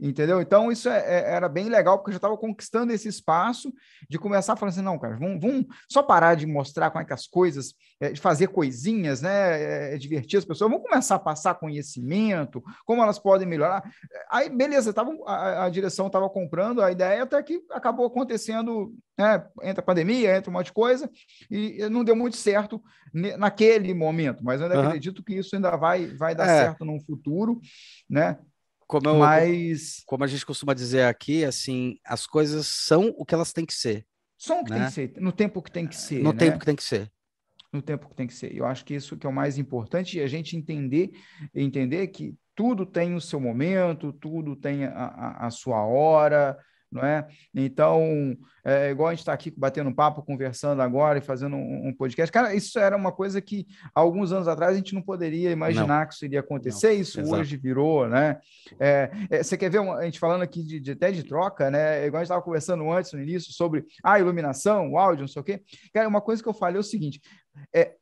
entendeu? Então, isso é, é, era bem legal, porque eu já estava conquistando esse espaço de começar a falar assim, não, cara, vamos, vamos só parar de mostrar como é que as coisas, é, de fazer coisinhas, né, é, é divertir as pessoas, vamos começar a passar conhecimento, como elas podem melhorar. Aí, beleza, tava, a, a direção estava comprando a ideia, até que acabou acontecendo, né, entra a pandemia, entra um monte de coisa, e não deu muito certo naquele momento, mas eu ainda uhum. acredito que isso ainda vai, vai dar é. certo no futuro, né? Como, eu, Mas... como a gente costuma dizer aqui, assim, as coisas são o que elas têm que ser. São o que né? tem que ser, no tempo que tem que ser. No né? tempo que tem que ser. No tempo que tem que ser. Eu acho que isso que é o mais importante, e a gente entender, entender que tudo tem o seu momento, tudo tem a, a, a sua hora, não é? Então, é, igual a gente está aqui batendo papo, conversando agora e fazendo um, um, podcast. Cara, isso era uma coisa que alguns anos atrás a gente não poderia imaginar não. que isso iria acontecer. Não. Isso Exato. hoje virou, né? É, é, você quer ver uma, a gente falando aqui de, de, até de troca, né? Igual a gente estava conversando antes, no início, sobre a iluminação, o áudio, não sei o quê. Cara, uma coisa que eu falei é o seguinte: é,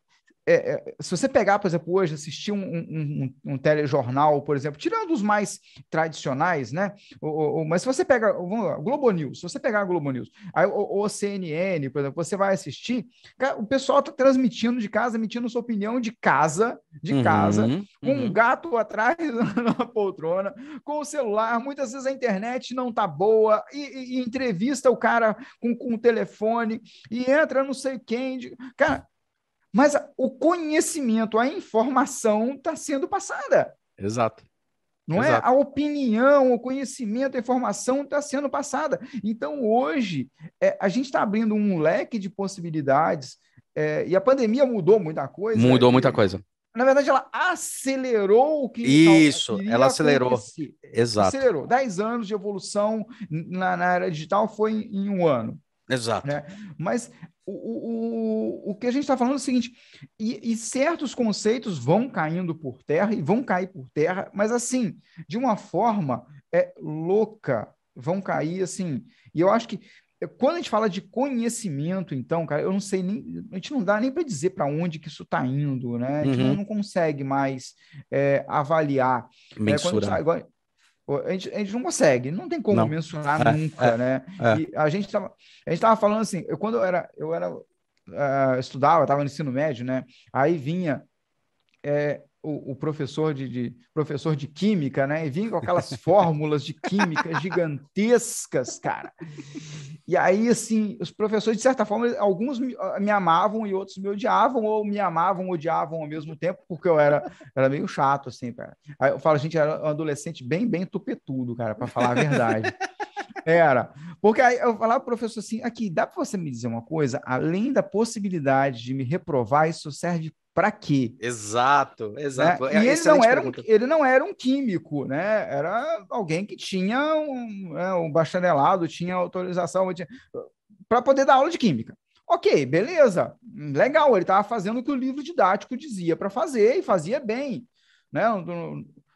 é, é, se você pegar, por exemplo, hoje, assistir um, um, um, um telejornal, por exemplo, tirando os mais tradicionais, né? O, o, mas se você pega, vamos lá, Globo News, se você pegar a Globo News, aí, o, o CNN, por exemplo, você vai assistir, o pessoal está transmitindo de casa, emitindo sua opinião de casa, de uhum, casa, com uhum. um gato atrás [LAUGHS] na poltrona, com o celular, muitas vezes a internet não tá boa, e, e entrevista o cara com, com o telefone, e entra não sei quem. De... Cara, mas o conhecimento, a informação está sendo passada. Exato. Não é? Exato. é? A opinião, o conhecimento, a informação está sendo passada. Então, hoje, é, a gente está abrindo um leque de possibilidades, é, e a pandemia mudou muita coisa. Mudou muita coisa. Na verdade, ela acelerou o que. Isso, ela acelerou. Acontecer. Exato. Acelerou. Dez anos de evolução na, na área digital foi em, em um ano. Exato. Né? Mas o, o, o que a gente está falando é o seguinte: e, e, certos conceitos vão caindo por terra e vão cair por terra, mas assim, de uma forma é, louca, vão cair assim. E eu acho que quando a gente fala de conhecimento, então, cara, eu não sei nem, a gente não dá nem para dizer para onde que isso está indo, né? A gente uhum. não, consegue mais é, avaliar. Mensurar. É, a gente, a gente, não consegue, não tem como não. mencionar é, nunca, é, né? É. E a gente estava a gente tava falando assim, eu, quando eu era, eu era uh, estudava, estava no ensino médio, né? Aí vinha é, o, o, professor de, de, professor de química, né? E vinha com aquelas [LAUGHS] fórmulas de química gigantescas, cara. E aí, assim, os professores, de certa forma, alguns me, ah, me amavam e outros me odiavam, ou me amavam, odiavam ao mesmo tempo, porque eu era, era meio chato, assim, cara. Aí eu falo, a gente era um adolescente bem, bem tupetudo, cara, para falar a verdade. Era. Porque aí eu falava pro professor assim: aqui, dá para você me dizer uma coisa? Além da possibilidade de me reprovar, isso serve para quê? Exato, exato. Né? É e ele não, era um, ele não era um químico, né? Era alguém que tinha um, né, um bacharelado, tinha autorização para poder dar aula de química. Ok, beleza, legal, ele estava fazendo o que o livro didático dizia para fazer e fazia bem. Né?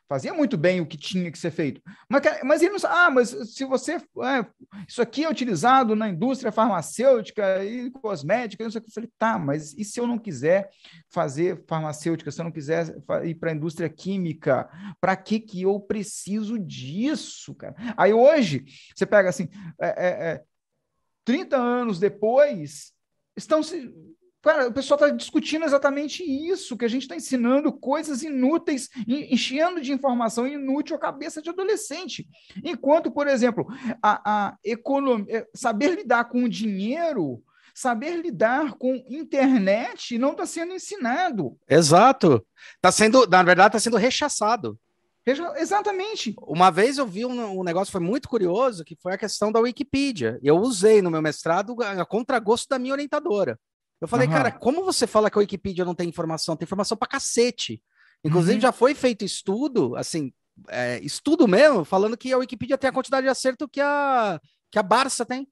Fazia muito bem o que tinha que ser feito. Mas, mas ele não ah, mas se você. É, isso aqui é utilizado na indústria farmacêutica e cosmética, isso aqui. Eu falei, tá, mas e se eu não quiser fazer farmacêutica, se eu não quiser ir para a indústria química, para que, que eu preciso disso, cara? Aí hoje, você pega assim, é, é, é 30 anos depois, estão se Cara, o pessoal está discutindo exatamente isso, que a gente está ensinando coisas inúteis, enchendo de informação inútil a cabeça de adolescente. Enquanto, por exemplo, a, a economia, é, saber lidar com o dinheiro, saber lidar com internet não está sendo ensinado. Exato. Está sendo, na verdade, está sendo rechaçado. Exatamente. Uma vez eu vi um, um, negócio foi muito curioso, que foi a questão da Wikipedia. Eu usei no meu mestrado a contragosto da minha orientadora. Eu falei, uhum. cara, como você fala que a Wikipedia não tem informação? Tem informação pra cacete. Inclusive, uhum. já foi feito estudo, assim, é, estudo mesmo, falando que a Wikipedia tem a quantidade de acerto que a, que a Barça tem.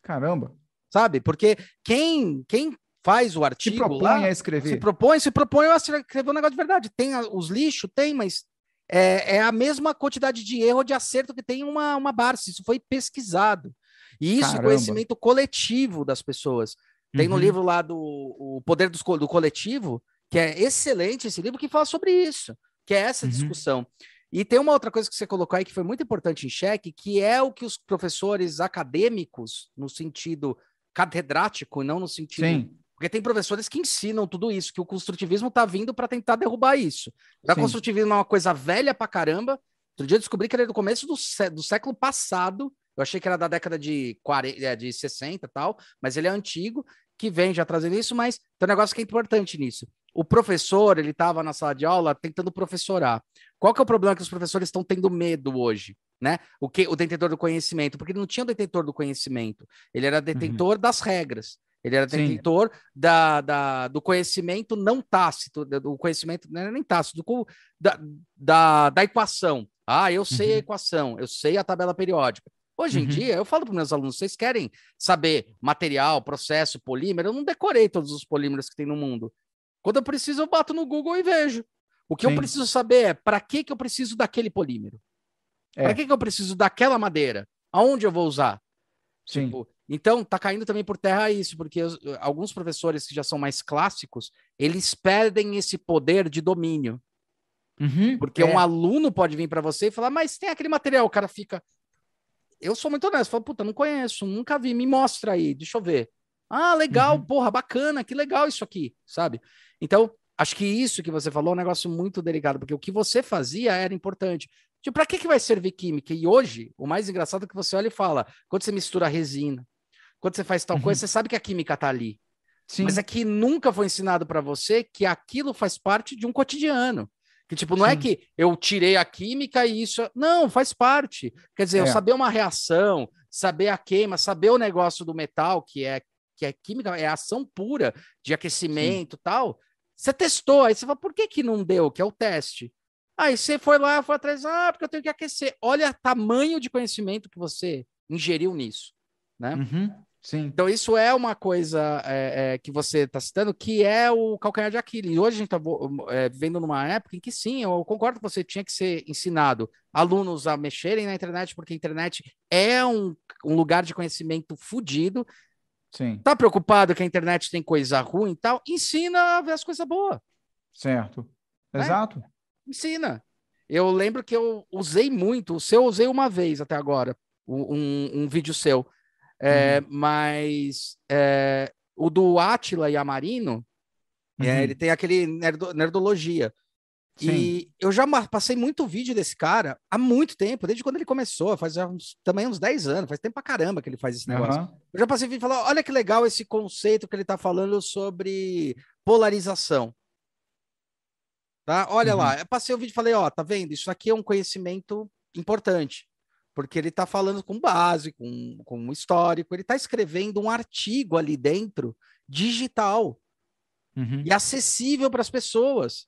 Caramba. Sabe? Porque quem, quem faz o artigo. Se propõe lá, a escrever. Se propõe, se propõe a escrever um negócio de verdade. Tem a, os lixos, tem, mas é, é, a mesma quantidade de erro de acerto que tem uma, uma Barça. Isso foi pesquisado. E isso é conhecimento coletivo das pessoas. Tem no uhum. livro lá do o Poder do, do Coletivo, que é excelente esse livro, que fala sobre isso, que é essa uhum. discussão. E tem uma outra coisa que você colocou aí que foi muito importante em xeque, que é o que os professores acadêmicos, no sentido catedrático, não no sentido. Sim. Porque tem professores que ensinam tudo isso, que o construtivismo está vindo para tentar derrubar isso. O construtivismo é uma coisa velha pra caramba. Outro dia eu descobri que ele é do começo do, sé do século passado. Eu achei que era da década de, 40, é, de 60 e tal, mas ele é antigo que vem já trazendo isso, mas tem um negócio que é importante nisso. O professor, ele estava na sala de aula tentando professorar. Qual que é o problema que os professores estão tendo medo hoje? Né? O que o detentor do conhecimento, porque ele não tinha o detentor do conhecimento, ele era detentor uhum. das regras. Ele era detentor da, da, do conhecimento não tácito, do conhecimento não era nem tácito, do, da, da, da equação. Ah, eu sei uhum. a equação, eu sei a tabela periódica. Hoje em uhum. dia, eu falo para meus alunos: vocês querem saber material, processo, polímero? Eu não decorei todos os polímeros que tem no mundo. Quando eu preciso, eu bato no Google e vejo. O que Sim. eu preciso saber é para que, que eu preciso daquele polímero? É. Para que, que eu preciso daquela madeira? Aonde eu vou usar? Sim. Tipo, Então, tá caindo também por terra isso, porque os, alguns professores que já são mais clássicos, eles perdem esse poder de domínio. Uhum, porque é. um aluno pode vir para você e falar, mas tem aquele material, o cara fica. Eu sou muito honesto, falo, puta, não conheço, nunca vi, me mostra aí, deixa eu ver. Ah, legal, uhum. porra, bacana, que legal isso aqui, sabe? Então, acho que isso que você falou é um negócio muito delicado, porque o que você fazia era importante. Tipo, para que, que vai servir química? E hoje, o mais engraçado é que você olha e fala, quando você mistura resina, quando você faz tal uhum. coisa, você sabe que a química tá ali. Sim. Mas é que nunca foi ensinado para você que aquilo faz parte de um cotidiano. Que, tipo, não é Sim. é que eu tirei a química e isso. Não, faz parte. Quer dizer, é. eu saber uma reação, saber a queima, saber o negócio do metal, que é, que é química, é ação pura de aquecimento e tal. Você testou, aí você fala, por que, que não deu? Que é o teste. Aí você foi lá, foi atrás, ah, porque eu tenho que aquecer. Olha o tamanho de conhecimento que você ingeriu nisso, né? Uhum. Sim. Então, isso é uma coisa é, é, que você está citando, que é o calcanhar de Aquiles. Hoje a gente está é, vivendo numa época em que, sim, eu concordo que você tinha que ser ensinado alunos a mexerem na internet, porque a internet é um, um lugar de conhecimento fodido. Sim. Tá preocupado que a internet tem coisa ruim e tal? Ensina a ver as coisas boas. Certo. Né? Exato. Ensina. Eu lembro que eu usei muito, o seu eu usei uma vez até agora, um, um vídeo seu é, uhum. Mas é, o do Átila e Amarino, é, uhum. é, ele tem aquele nerdo, Nerdologia. Sim. E eu já passei muito vídeo desse cara há muito tempo, desde quando ele começou, faz uns, também uns 10 anos, faz tempo pra caramba que ele faz esse negócio. Uhum. Eu já passei vídeo e falei, olha que legal esse conceito que ele tá falando sobre polarização. Tá? Olha uhum. lá, eu passei o vídeo e falei, ó, tá vendo? Isso aqui é um conhecimento importante porque ele está falando com base, com, com um histórico, ele está escrevendo um artigo ali dentro, digital, uhum. e acessível para as pessoas,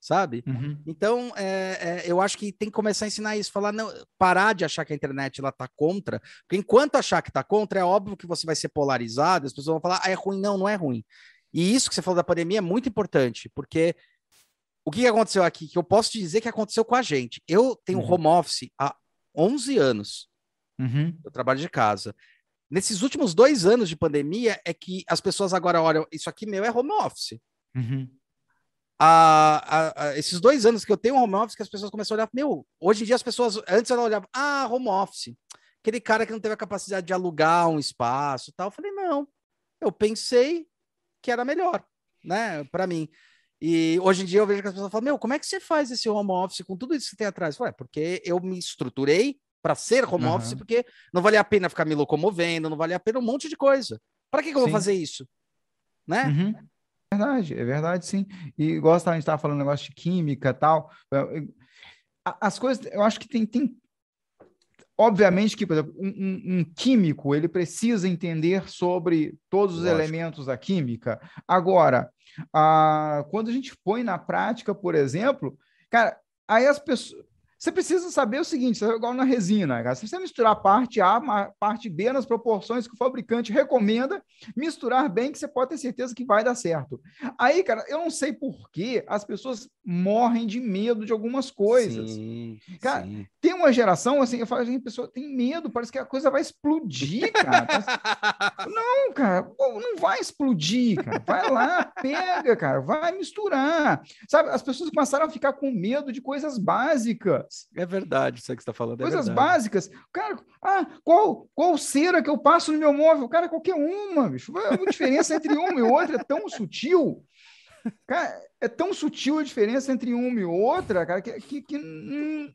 sabe? Uhum. Então, é, é, eu acho que tem que começar a ensinar isso, falar, não, parar de achar que a internet ela está contra, porque enquanto achar que está contra, é óbvio que você vai ser polarizado, as pessoas vão falar, ah, é ruim, não, não é ruim. E isso que você falou da pandemia é muito importante, porque o que aconteceu aqui, que eu posso te dizer que aconteceu com a gente. Eu tenho uhum. home office há 11 anos. Uhum. Eu trabalho de casa. Nesses últimos dois anos de pandemia, é que as pessoas agora olham, isso aqui meu é home office. Uhum. esses dois anos que eu tenho home office, que as pessoas começam a olhar, meu, hoje em dia as pessoas, antes elas olhavam, ah, home office, aquele cara que não teve a capacidade de alugar um espaço tal. Eu falei, não, eu pensei que era melhor, né, para mim. E hoje em dia eu vejo que as pessoas falam: Meu, como é que você faz esse home office com tudo isso que tem atrás? Ué, porque eu me estruturei para ser home uhum. office, porque não vale a pena ficar me locomovendo, não vale a pena um monte de coisa. Para que, que eu vou fazer isso? Né? Uhum. É verdade, é verdade, sim. E gosta, a gente estava falando negócio de química tal. As coisas, eu acho que tem, tem obviamente que, por exemplo, um, um, um, químico ele precisa entender sobre todos os Lógico. elementos da química. Agora, ah, quando a gente põe na prática, por exemplo, cara, aí as pessoas. Você precisa saber o seguinte, é igual na resina, cara. Se você misturar parte A, parte B nas proporções que o fabricante recomenda, misturar bem que você pode ter certeza que vai dar certo. Aí, cara, eu não sei por que as pessoas morrem de medo de algumas coisas. Sim, cara, sim. tem uma geração assim, eu falo, assim, a pessoa tem medo, parece que a coisa vai explodir, cara. [LAUGHS] não, cara, não vai explodir, cara. Vai lá, pega, cara, vai misturar. Sabe, as pessoas começaram a ficar com medo de coisas básicas. É verdade, isso que você está falando. É Coisas básicas. Cara, ah, qual, qual cera que eu passo no meu móvel? Cara, qualquer uma, bicho. A diferença entre uma e outra é tão sutil. Cara, é tão sutil a diferença entre uma e outra, cara, que, que, que hum,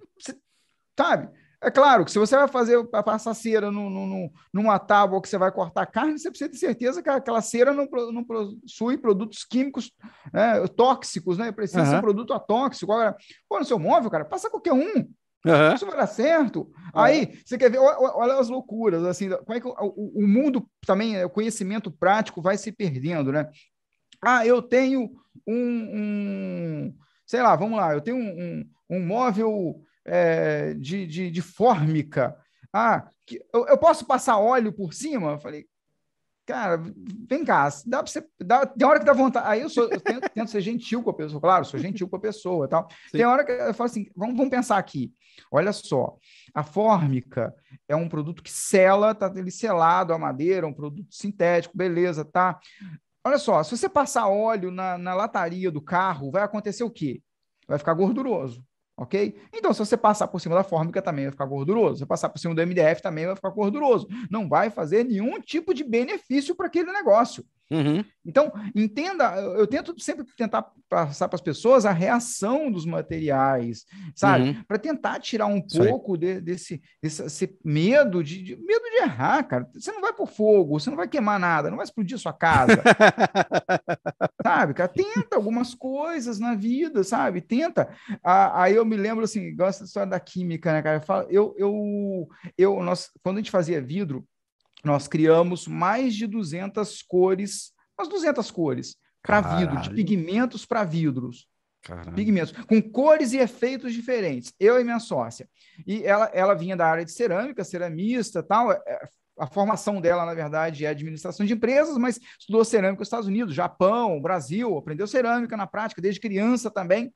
sabe? É claro que se você vai fazer passar cera no, no, numa tábua que você vai cortar carne, você precisa ter certeza que aquela cera não, não possui produtos químicos né, tóxicos, né? Precisa uhum. ser produto atóxico. Agora, pô, no seu móvel, cara, passa qualquer um. Uhum. Isso vai dar certo. Uhum. Aí, você quer ver, olha, olha, as loucuras, assim, como é que o, o, mundo também, o conhecimento prático vai se perdendo, né? Ah, eu tenho um, um sei lá, vamos lá, eu tenho um, um, um móvel é, de, de, de, fórmica. Ah, que, eu, eu, posso passar óleo por cima? Eu falei, cara, vem cá, dá pra você. Dá, tem hora que dá vontade. Aí eu, sou, eu tento, tento, ser gentil com a pessoa, claro, sou gentil com a pessoa tal. Sim. Tem hora que eu falo assim: vamos, vamos pensar aqui. Olha só, a fórmica é um produto que sela, tá ele selado a madeira, um produto sintético, beleza, tá? Olha só, se você passar óleo na, na lataria do carro, vai acontecer o quê? Vai ficar gorduroso ok? Então, se você passar por cima da fórmica também vai ficar gorduroso, se você passar por cima do MDF também vai ficar gorduroso. Não vai fazer nenhum tipo de benefício para aquele negócio. Uhum. Então, entenda, eu tento sempre tentar passar para as pessoas a reação dos materiais, sabe? Uhum. Para tentar tirar um Isso pouco de, desse, desse medo de, de, medo de errar, cara. Você não vai por fogo, você não vai queimar nada, não vai explodir sua casa. [LAUGHS] sabe, cara? Tenta algumas coisas na vida, sabe? Tenta. Aí eu me lembro assim, gosto da história da química, né, cara? Eu, eu, eu, nós, quando a gente fazia vidro, nós criamos mais de 200 cores, umas 200 cores para vidro, de pigmentos para vidros. Caralho. Pigmentos, com cores e efeitos diferentes. Eu e minha sócia. E ela, ela vinha da área de cerâmica, ceramista tal. É, a formação dela, na verdade, é administração de empresas, mas estudou cerâmica nos Estados Unidos, Japão, Brasil, aprendeu cerâmica na prática desde criança também.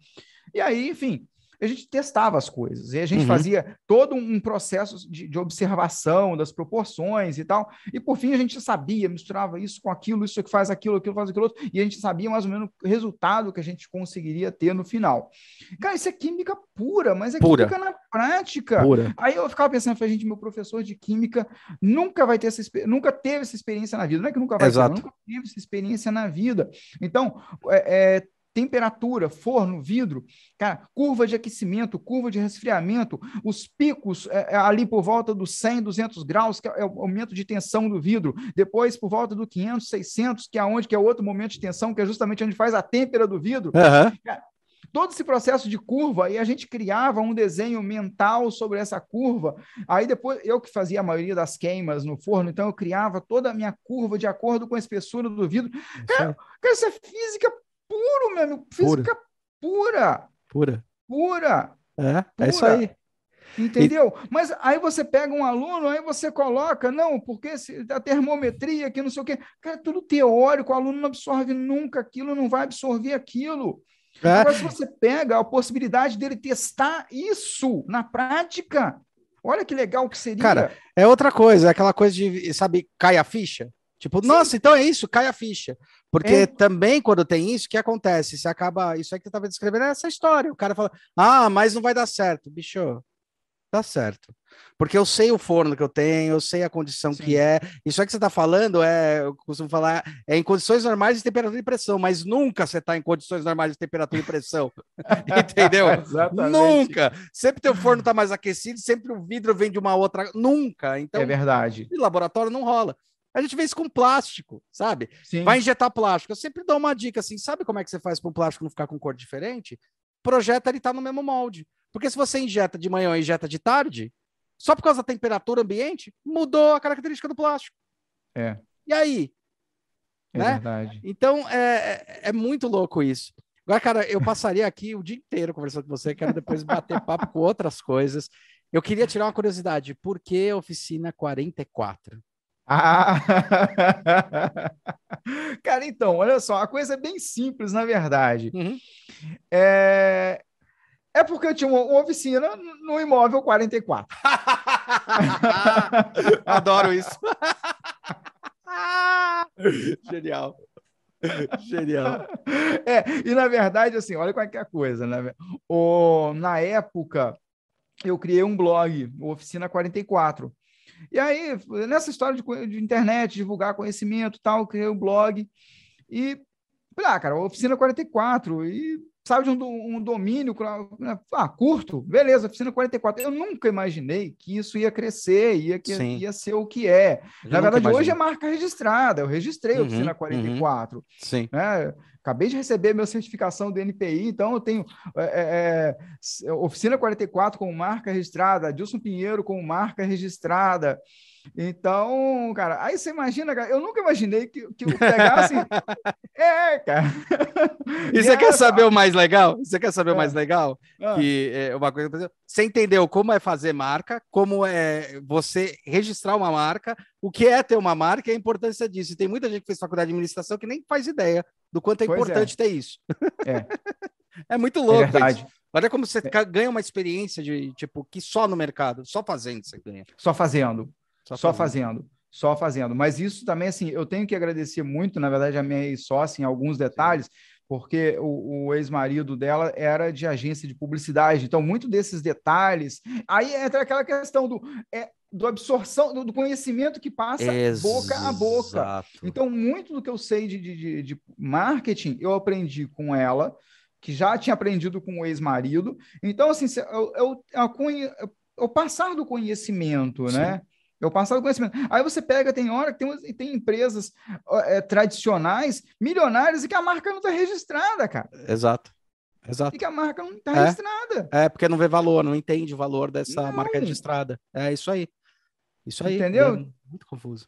E aí, enfim, a gente testava as coisas, e a gente uhum. fazia todo um processo de, de, observação das proporções e tal, e por fim a gente sabia, misturava isso com aquilo, isso que faz aquilo, aquilo faz aquilo outro, e a gente sabia mais ou menos o resultado que a gente conseguiria ter no final. Cara, isso é química pura, mas é pura. química na prática. Pura. Aí eu ficava pensando, falei, gente, meu professor de química nunca vai ter essa nunca teve essa experiência na vida, não é que nunca vai Exato. ter, nunca teve essa experiência na vida. Então, é, é temperatura, forno, vidro, cara, curva de aquecimento, curva de resfriamento, os picos é, é ali por volta dos 100, 200 graus, que é o aumento de tensão do vidro, depois por volta do 500, 600, que é onde que é outro momento de tensão, que é justamente onde faz a têmpera do vidro. Uhum. Cara, todo esse processo de curva, e a gente criava um desenho mental sobre essa curva. Aí depois, eu que fazia a maioria das queimas no forno, então eu criava toda a minha curva de acordo com a espessura do vidro. Cara, cara isso é física puro, meu amigo. Física pura. Pura. Pura. É, pura. é isso aí. Entendeu? E... Mas aí você pega um aluno, aí você coloca, não, porque a termometria, que não sei o quê. Cara, é tudo teórico, o aluno não absorve nunca aquilo, não vai absorver aquilo. É. Agora, se você pega a possibilidade dele testar isso na prática, olha que legal que seria. Cara, é outra coisa, é aquela coisa de, sabe, cai a ficha. Tipo, Sim. nossa, então é isso, cai a ficha. Porque é. também, quando tem isso, o que acontece? Você acaba. Isso aí que você estava descrevendo é essa história. O cara fala, ah, mas não vai dar certo. Bicho, dá certo. Porque eu sei o forno que eu tenho, eu sei a condição Sim. que é. Isso aí que você está falando é, eu costumo falar, é em condições normais de temperatura e pressão, mas nunca você está em condições normais de temperatura e pressão. [LAUGHS] Entendeu? Nunca. Sempre teu forno está mais aquecido, sempre o vidro vem de uma outra. Nunca. Então, é verdade. E laboratório não rola. A gente vê isso com plástico, sabe? Sim. Vai injetar plástico. Eu sempre dou uma dica assim: sabe como é que você faz para o plástico não ficar com cor diferente? Projeta ele tá no mesmo molde. Porque se você injeta de manhã e injeta de tarde, só por causa da temperatura ambiente, mudou a característica do plástico. É. E aí? É né? verdade. Então, é, é, é muito louco isso. Agora, cara, eu passaria aqui o dia inteiro conversando com você, quero depois bater papo com outras coisas. Eu queria tirar uma curiosidade, por que oficina 44? Ah! [LAUGHS] Cara, então, olha só, a coisa é bem simples, na verdade. Uhum. É... é porque eu tinha uma, uma oficina no imóvel 44. [LAUGHS] Adoro isso. [LAUGHS] Genial. Genial. É, e na verdade, assim, olha qual é a coisa, né? O, na época, eu criei um blog, Oficina 44. E aí, nessa história de, de internet, divulgar conhecimento tal, criei um blog e, ah, cara, oficina 44, e sabe de um, um domínio, né, ah, curto, beleza, oficina 44. Eu nunca imaginei que isso ia crescer, ia, que, ia ser o que é. Eu Na verdade, hoje é marca registrada, eu registrei a uhum, oficina 44. Uhum. Sim. Né? Acabei de receber minha certificação do NPI, então eu tenho é, é, Oficina 44 com marca registrada, Dilson Pinheiro com marca registrada. Então, cara, aí você imagina, cara, eu nunca imaginei que, que eu pegasse. [LAUGHS] é, cara. E você quer saber o mais legal? Você quer saber é. o mais legal? Ah. Que é uma coisa. Você entendeu como é fazer marca, como é você registrar uma marca, o que é ter uma marca e a importância disso. E tem muita gente que fez faculdade de administração que nem faz ideia do quanto é pois importante é. ter isso. É. [LAUGHS] é muito louco. É verdade. Isso. Olha como você é. ganha uma experiência de tipo que só no mercado, só fazendo você ganha. Só fazendo. Só, só fazendo. Só fazendo. Mas isso também, assim, eu tenho que agradecer muito, na verdade, a minha sócia em alguns detalhes, porque o, o ex-marido dela era de agência de publicidade. Então, muito desses detalhes. Aí entra aquela questão do. É, do absorção, do, conhecimento que passa Exato. boca a boca. Então, muito do que eu sei de, de, de marketing, eu aprendi com ela, que já tinha aprendido com o ex-marido. Então, assim, eu, eu, eu, eu passar do conhecimento, Sim. né? É o passado conhecimento. Aí você pega, tem hora que tem, tem empresas é, tradicionais, milionárias, e que a marca não está registrada, cara. Exato. Exato. E que a marca não está é. registrada. É, porque não vê valor, não entende o valor dessa não. marca registrada. É isso aí. Isso aí. Entendeu? É muito confuso.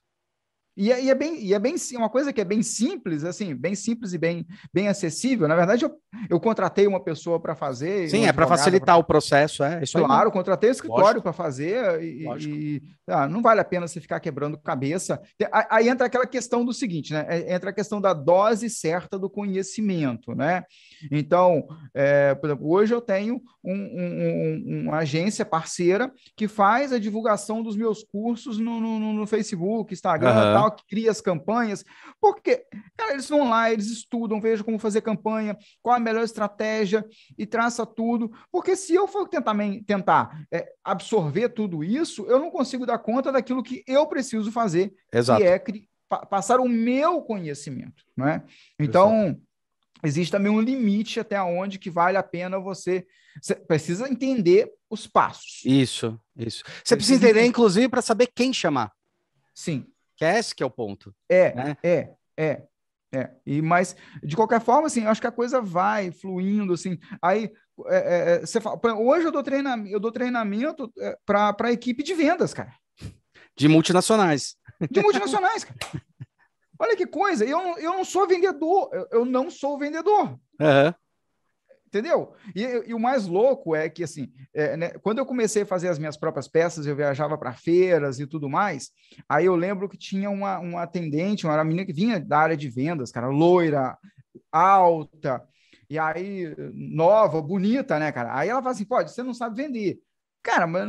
E é, e é, bem, e é bem uma coisa que é bem simples, assim, bem simples e bem, bem acessível. Na verdade, eu, eu contratei uma pessoa para fazer. Sim, é para facilitar pra... o processo, é. Isso claro, aí, contratei um escritório para fazer e, e ah, não vale a pena você ficar quebrando cabeça. Aí entra aquela questão do seguinte, né? É, entra a questão da dose certa do conhecimento, né? Então, é, por exemplo, hoje eu tenho um, um, uma agência parceira que faz a divulgação dos meus cursos no, no, no Facebook, Instagram uhum. tal, que cria as campanhas. Porque, cara, eles vão lá, eles estudam, vejam como fazer campanha, qual a melhor estratégia e traça tudo. Porque se eu for tentar, tentar é, absorver tudo isso, eu não consigo dar conta daquilo que eu preciso fazer, Exato. que é passar o meu conhecimento, não é? Então, Exato existe também um limite até onde que vale a pena você, você precisa entender os passos. Isso, isso. Você, você precisa entender, entender. inclusive, para saber quem chamar. Sim. Que é esse que é o ponto. É, né? é, é. É, e mas de qualquer forma, assim, acho que a coisa vai fluindo, assim. Aí é, é, é você fala, hoje eu dou treinamento, eu dou treinamento é, para a equipe de vendas, cara. De multinacionais. De multinacionais, cara. Olha que coisa, eu, eu não sou vendedor, eu, eu não sou vendedor. Uhum. Entendeu? E, e, o mais louco é que, assim, é, né, quando eu comecei a fazer as minhas próprias peças, eu viajava para feiras e tudo mais. Aí eu lembro que tinha uma, uma atendente, uma menina que vinha da área de vendas, cara, loira, alta, e aí nova, bonita, né, cara? Aí ela fala assim: pode, você não sabe vender. Cara, mas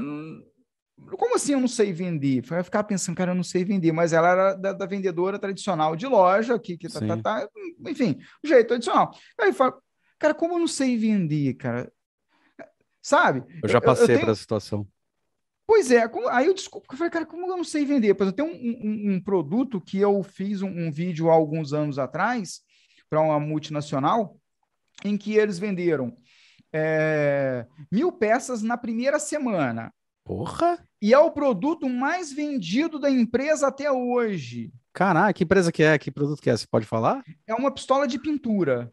como assim eu não sei vender? Vai ficar pensando, cara, eu não sei vender, mas ela era da, da vendedora tradicional de loja, que, que tá, tá, tá, enfim, jeito tradicional. Aí fala, cara, como eu não sei vender, cara? Sabe? Eu já passei tenho... para essa situação. Pois é, aí eu desculpo, eu falei, cara, como eu não sei vender? Por exemplo, tem um, um, um produto que eu fiz um, um vídeo há alguns anos atrás para uma multinacional, em que eles venderam é, mil peças na primeira semana. Porra! E é o produto mais vendido da empresa até hoje. Caraca, que empresa que é? Que produto que é? Você pode falar? É uma pistola de pintura.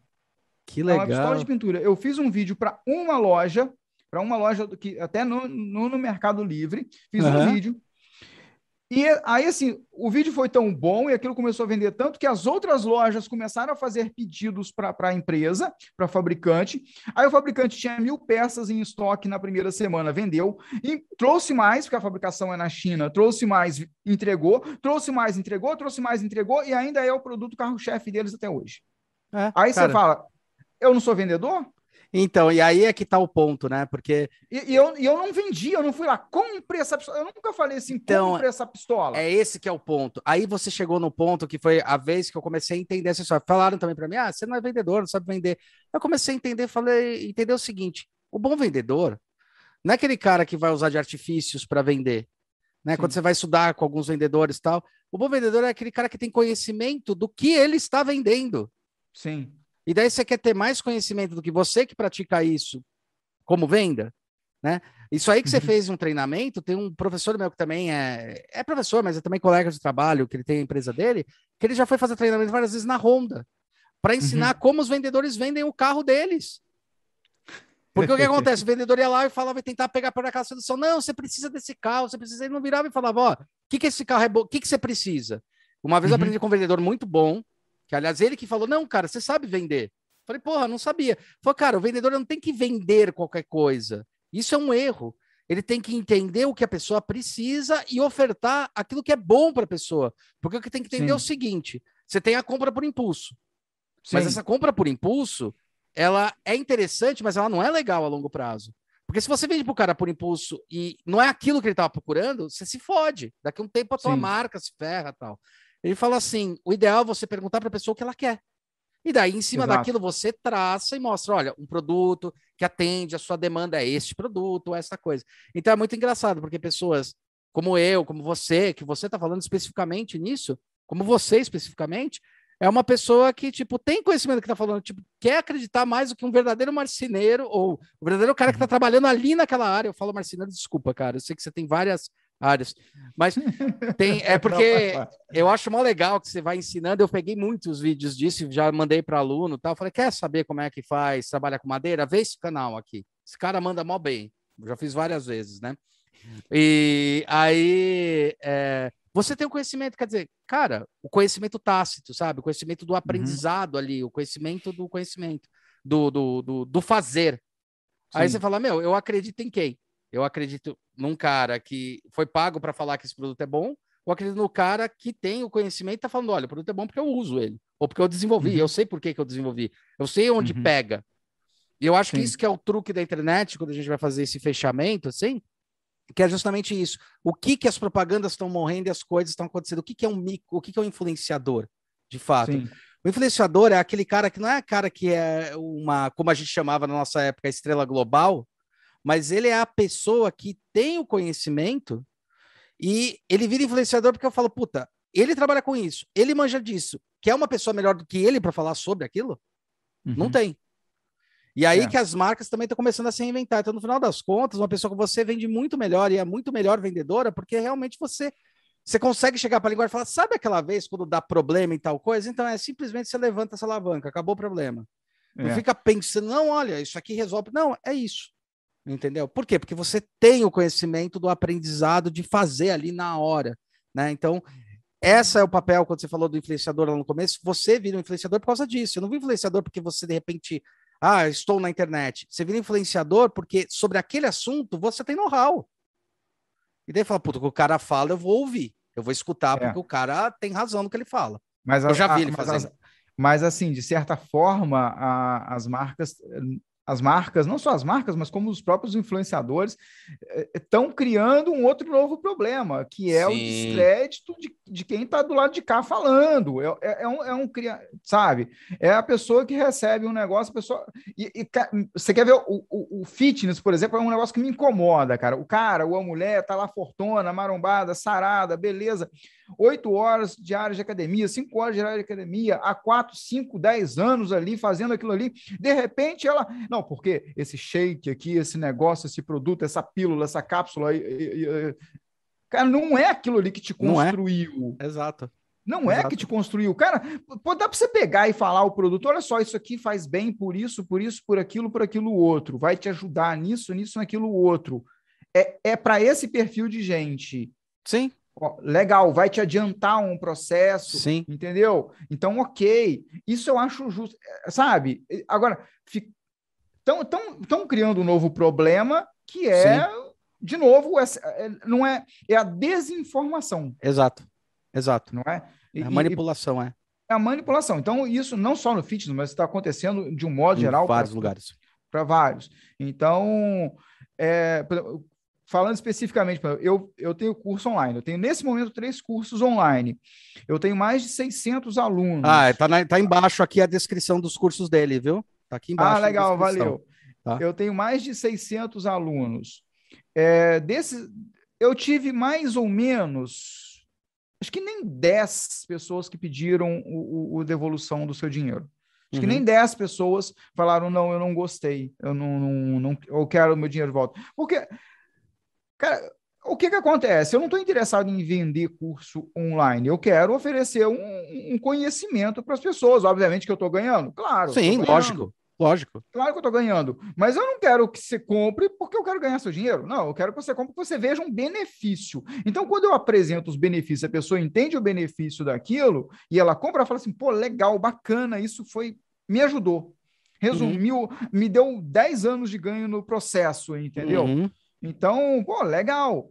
Que legal. É uma pistola de pintura. Eu fiz um vídeo para uma loja, para uma loja que até no, no, no Mercado Livre, fiz uhum. um vídeo e aí, assim, o vídeo foi tão bom e aquilo começou a vender tanto que as outras lojas começaram a fazer pedidos para a empresa, para a fabricante. Aí o fabricante tinha mil peças em estoque na primeira semana, vendeu e trouxe mais, porque a fabricação é na China, trouxe mais, entregou, trouxe mais, entregou, trouxe mais, entregou e ainda é o produto carro-chefe deles até hoje. É, aí cara... você fala, eu não sou vendedor? Então, e aí é que tá o ponto, né? Porque. E, e eu, e eu não vendi, eu não fui lá, compre essa pistola. Eu nunca falei assim, então, compre essa pistola. É esse que é o ponto. Aí você chegou no ponto que foi a vez que eu comecei a entender essa história. Falaram também para mim: ah, você não é vendedor, não sabe vender. Eu comecei a entender, falei, entender o seguinte: o bom vendedor não é aquele cara que vai usar de artifícios para vender. Né? Quando você vai estudar com alguns vendedores e tal, o bom vendedor é aquele cara que tem conhecimento do que ele está vendendo. Sim. E daí você quer ter mais conhecimento do que você que pratica isso como venda, né? Isso aí que você uhum. fez um treinamento, tem um professor meu que também é, é professor, mas é também colega de trabalho, que ele tem a empresa dele, que ele já foi fazer treinamento várias vezes na Honda, para ensinar uhum. como os vendedores vendem o carro deles. Porque o que [LAUGHS] acontece? O vendedor ia lá e falava, vai tentar pegar por aquela solução. Não, você precisa desse carro, você precisa. Ele não virava e falava, ó, o que, que esse carro é bom? O que, que você precisa? Uma vez uhum. eu aprendi com um vendedor muito bom, que aliás ele que falou, não, cara, você sabe vender. Falei, porra, não sabia. Falei, cara, o vendedor não tem que vender qualquer coisa. Isso é um erro. Ele tem que entender o que a pessoa precisa e ofertar aquilo que é bom para a pessoa. Porque o que tem que entender Sim. é o seguinte: você tem a compra por impulso. Sim. Mas essa compra por impulso, ela é interessante, mas ela não é legal a longo prazo. Porque se você vende para o cara por impulso e não é aquilo que ele estava procurando, você se fode. Daqui a um tempo a tua Sim. marca se ferra tal. Ele fala assim: o ideal é você perguntar para a pessoa o que ela quer. E daí, em cima Exato. daquilo, você traça e mostra: olha, um produto que atende a sua demanda é este produto, essa coisa. Então é muito engraçado, porque pessoas como eu, como você, que você está falando especificamente nisso, como você especificamente, é uma pessoa que, tipo, tem conhecimento que está falando, tipo, quer acreditar mais do que um verdadeiro marceneiro ou o verdadeiro cara que está uhum. trabalhando ali naquela área. Eu falo marceneiro, desculpa, cara, eu sei que você tem várias áreas. Mas tem, [LAUGHS] é porque eu acho mó legal que você vai ensinando. Eu peguei muitos vídeos disso, já mandei para aluno, tal. Falei, quer saber como é que faz, trabalha com madeira? Vê esse canal aqui. Esse cara manda mó bem. Eu já fiz várias vezes, né? E aí é, você tem o conhecimento, quer dizer, cara, o conhecimento tácito, sabe? O conhecimento do uhum. aprendizado uhum. ali, o conhecimento do conhecimento, do, do, do, do fazer. Sim. Aí você fala, meu, eu acredito em quem? Eu acredito num cara que foi pago para falar que esse produto é bom, ou acredito no cara que tem o conhecimento e está falando: olha, o produto é bom porque eu uso ele, ou porque eu desenvolvi, uhum. eu sei por que, que eu desenvolvi, eu sei onde uhum. pega. E eu acho Sim. que isso que é o truque da internet, quando a gente vai fazer esse fechamento, assim, que é justamente isso. O que que as propagandas estão morrendo e as coisas estão acontecendo? O que que é um mico, o que que é um influenciador, de fato? Sim. O influenciador é aquele cara que não é cara que é uma, como a gente chamava na nossa época, estrela global, mas ele é a pessoa que tem o conhecimento e ele vira influenciador porque eu falo, puta, ele trabalha com isso, ele manja disso. Quer uma pessoa melhor do que ele para falar sobre aquilo? Uhum. Não tem. E aí é. que as marcas também estão começando a se reinventar. Então, no final das contas, uma pessoa que você vende muito melhor e é muito melhor vendedora, porque realmente você você consegue chegar para a linguagem e falar: sabe aquela vez quando dá problema e tal coisa? Então é simplesmente você levanta essa alavanca, acabou o problema. É. Não fica pensando, não, olha, isso aqui resolve. Não, é isso. Entendeu? Por quê? Porque você tem o conhecimento do aprendizado de fazer ali na hora, né? Então, essa é o papel quando você falou do influenciador lá no começo, você vira um influenciador por causa disso. Eu não vi influenciador porque você de repente, ah, estou na internet. Você vira influenciador porque sobre aquele assunto você tem know-how. E daí fala, puta, o que o cara fala, eu vou ouvir. Eu vou escutar, é. porque o cara tem razão no que ele fala. Mas eu já vi a, ele fazendo. Mas, mas, assim, de certa forma, a, as marcas as marcas, não só as marcas, mas como os próprios influenciadores, estão eh, criando um outro novo problema, que é Sim. o descrédito de, de quem está do lado de cá falando. É, é, é um, é um, sabe? É a pessoa que recebe um negócio, a pessoa. E, e você quer ver o, o, o, fitness, por exemplo, é um negócio que me incomoda, cara. O cara ou a mulher tá lá fortuna, marombada, sarada, beleza oito horas diárias de academia, cinco horas diárias de academia, há quatro, cinco, dez anos ali, fazendo aquilo ali. De repente ela. Não, porque esse shake aqui, esse negócio, esse produto, essa pílula, essa cápsula. E, e, e... Cara, não é aquilo ali que te é. construiu. É. Exato. Não é que te construiu. Cara, pode dar para você pegar e falar o produto, olha só, isso aqui faz bem por isso, por isso, por aquilo, por aquilo outro. Vai te ajudar nisso, nisso, naquilo outro. É, é para esse perfil de gente. Sim legal, vai te adiantar um processo, Sim. entendeu? Então, ok. Isso eu acho justo, é, sabe? Agora, estão criando um novo problema que é, Sim. de novo, é, não é, é a desinformação. Exato, exato. Não é? E, é a manipulação, é. É a manipulação. Então, isso não só no fitness, mas está acontecendo de um modo em geral. vários pra, lugares. Para vários. Então, é, falando especificamente, eu, eu tenho curso online. Eu tenho, nesse momento, três cursos online. Eu tenho mais de 600 alunos. Ah, tá, na, tá embaixo aqui a descrição dos cursos dele, viu? Tá aqui embaixo. Ah, legal, valeu. Tá. Eu tenho mais de 600 alunos. É, desse, eu tive mais ou menos, acho que nem 10 pessoas que pediram o, o, o devolução do seu dinheiro. Acho uhum. que nem 10 pessoas falaram, não, eu não gostei, eu não, não, não eu quero o meu dinheiro de volta. Porque Cara, o que, que acontece? Eu não estou interessado em vender curso online. Eu quero oferecer um, um conhecimento para as pessoas. Obviamente que eu estou ganhando. Claro. Sim, lógico. Lógico. Claro que eu estou ganhando. Mas eu não quero que você compre porque eu quero ganhar seu dinheiro. Não, eu quero que você compre porque você veja um benefício. Então, quando eu apresento os benefícios, a pessoa entende o benefício daquilo e ela compra, ela fala assim: pô, legal, bacana, isso foi. me ajudou. Resumiu, uhum. me deu 10 anos de ganho no processo, entendeu? Uhum. Então, pô, legal.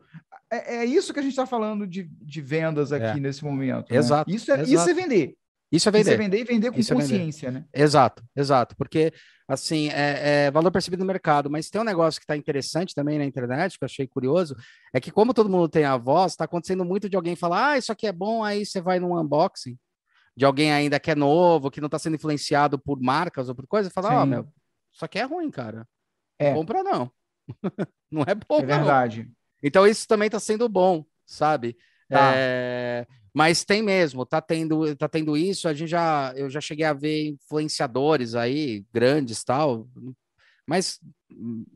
É, é, isso que a gente está falando de, de vendas aqui é. nesse momento. Né? Exato, isso, é, exato. isso é vender. Isso é vender. Isso é vender e vender com isso consciência, é né? Exato, exato. Porque, assim, é, é, valor percebido no mercado. Mas tem um negócio que está interessante também na internet, que eu achei curioso, é que como todo mundo tem a voz, está acontecendo muito de alguém falar, ah, isso aqui é bom, aí você vai num unboxing, de alguém ainda que é novo, que não está sendo influenciado por marcas ou por coisas, e fala, ó, oh, meu, isso aqui é ruim, cara. É. Compra não. [LAUGHS] não é bom, É verdade. Não. Então isso também está sendo bom, sabe? Tá. É... Mas tem mesmo, tá tendo, tá tendo isso. A gente já, eu já cheguei a ver influenciadores aí, grandes tal, mas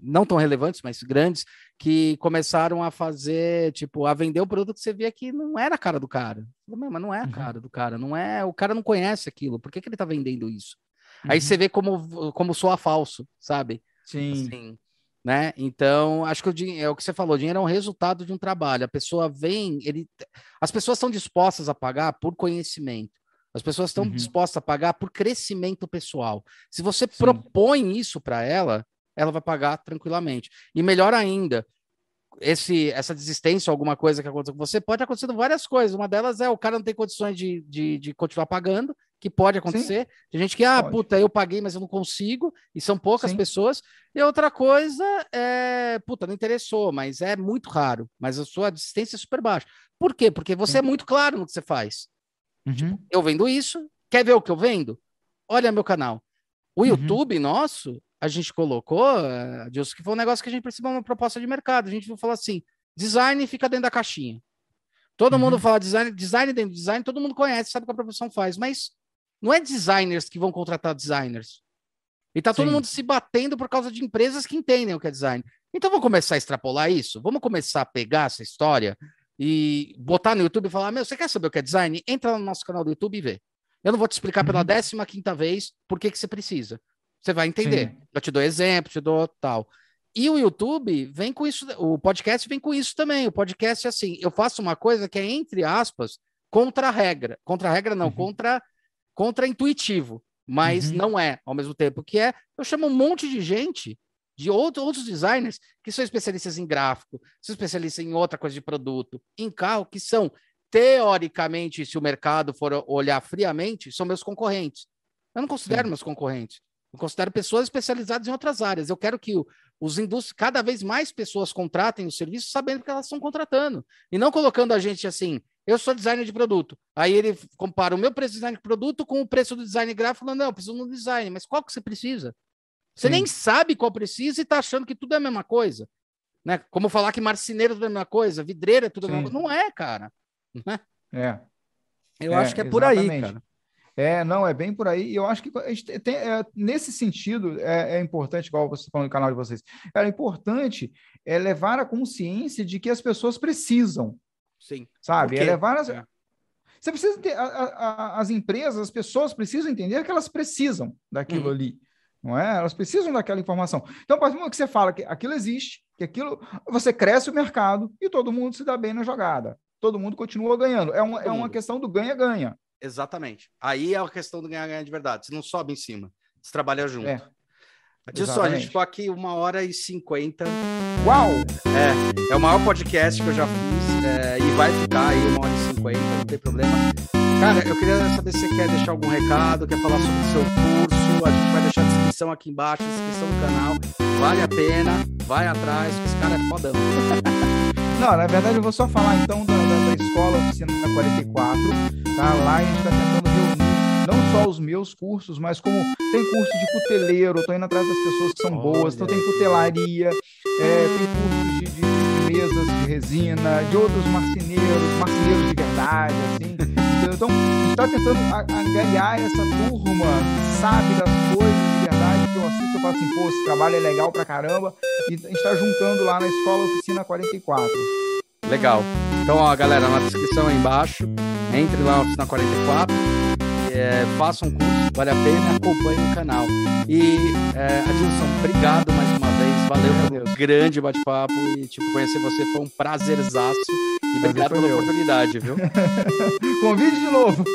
não tão relevantes, mas grandes, que começaram a fazer, tipo, a vender o produto que você via que não era a cara do cara. Mas não é a uhum. cara do cara, não é, o cara não conhece aquilo, por que, que ele tá vendendo isso? Uhum. Aí você vê como, como soa falso, sabe? Sim. Assim, né? Então, acho que o dinheiro, é o que você falou, o dinheiro é um resultado de um trabalho. A pessoa vem, ele, as pessoas estão dispostas a pagar por conhecimento. As pessoas estão uhum. dispostas a pagar por crescimento pessoal. Se você Sim. propõe isso para ela, ela vai pagar tranquilamente. E melhor ainda, esse, essa desistência, alguma coisa que aconteceu com você, pode acontecer várias coisas. Uma delas é o cara não tem condições de, de, de continuar pagando, que pode acontecer. Sim. Tem gente que, ah, pode. puta, eu paguei, mas eu não consigo, e são poucas Sim. pessoas. E outra coisa é, puta, não interessou, mas é muito raro, mas a sua distância é super baixa. Por quê? Porque você é Sim. é muito claro no que você faz. Uhum. Tipo, eu vendo isso, quer ver o que eu vendo? Olha meu canal. O uhum. YouTube nosso, a gente colocou, uh, que foi um negócio que a gente percebeu uma proposta de mercado. A gente falou assim: design fica dentro da caixinha. Todo uhum. mundo fala design, design dentro de design, todo mundo conhece, sabe o que a profissão faz, mas não é designers que vão contratar designers. E tá todo Sim. mundo se batendo por causa de empresas que entendem o que é design. Então vamos começar a extrapolar isso? Vamos começar a pegar essa história e botar no YouTube e falar: Meu, você quer saber o que é design? Entra no nosso canal do YouTube e vê. Eu não vou te explicar pela 15 uhum. quinta vez por que, que você precisa. Você vai entender. Sim. Eu te dou exemplo, te dou tal. E o YouTube vem com isso, o podcast vem com isso também. O podcast é assim: eu faço uma coisa que é, entre aspas, contra a regra. Contra a regra, não, uhum. contra contra-intuitivo, mas uhum. não é ao mesmo tempo que é. Eu chamo um monte de gente, de outro, outros designers, que são especialistas em gráfico, são especialistas em outra coisa de produto, em carro, que são, teoricamente, se o mercado for olhar friamente, são meus concorrentes. Eu não considero Sim. meus concorrentes. Eu considero pessoas especializadas em outras áreas. Eu quero que os indústrias, cada vez mais pessoas contratem o serviço sabendo que elas estão contratando. E não colocando a gente assim, eu sou designer de produto. Aí ele compara o meu preço de design de produto com o preço do design gráfico, falando, não, eu preciso de um design, mas qual que você precisa? Você Sim. nem sabe qual precisa e está achando que tudo é a mesma coisa. Né? Como falar que marceneiro é tudo a mesma coisa, vidreira é tudo Sim. a mesma coisa. Não é, cara. Não é. Eu é, acho que é por aí, cara. É, não, é bem por aí. E eu acho que tem, é, nesse sentido, é, é, importante, igual você falou no canal de vocês, é importante é levar a consciência de que as pessoas precisam. Sim. Sabe? É levar as... É. Você precisa ter, a, a, as empresas, as pessoas precisam entender que elas precisam daquilo uhum. ali. Não é? Elas precisam daquela informação. Então, a partir do momento que você fala que aquilo existe, que aquilo. Você cresce o mercado e todo mundo se dá bem na jogada. Todo mundo continua ganhando. É uma, é uma questão do ganha-ganha. Exatamente. Aí é a questão do ganhar-ganhar de verdade. Você não sobe em cima, você trabalha junto. É. só, a gente ficou aqui uma hora e cinquenta. Uau! É, é o maior podcast que eu já fiz é, e vai ficar aí uma hora e cinquenta, não tem problema. Cara, eu queria saber se você quer deixar algum recado, quer falar sobre o seu curso. A gente vai deixar a descrição aqui embaixo, a descrição do canal. Vale a pena, vai atrás, esse cara é fodão. [LAUGHS] Não, na verdade eu vou só falar então da, da, da escola oficina 44, tá? Lá a gente está tentando reunir não só os meus cursos, mas como tem curso de cuteleiro, estou indo atrás das pessoas que são Olha. boas, então tem cutelaria, é, tem curso de, de, de, mesas resina, de outros marceneiros, marceneiros de verdade, assim. Então, está tentando angariar essa turma que sabe das coisas de verdade, que eu assisto e falo assim, pô, esse trabalho é legal pra caramba, e está juntando lá na Escola Oficina 44. Legal. Então, ó, galera, na descrição aí embaixo, entre lá na Oficina 44, é, faça um curso, vale a pena, acompanhe o canal. E, é, Adilson, obrigado valeu pelo grande bate-papo e, tipo, conhecer você foi um prazerzaço. E obrigado pela meu. oportunidade, viu? [LAUGHS] Convide de novo. [LAUGHS]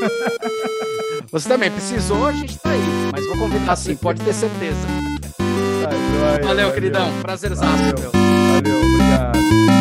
Você também precisou, a gente tá aí. Mas vou convidar sim, pode ter certeza. Valeu, queridão. Prazerzaço, valeu. meu. Valeu.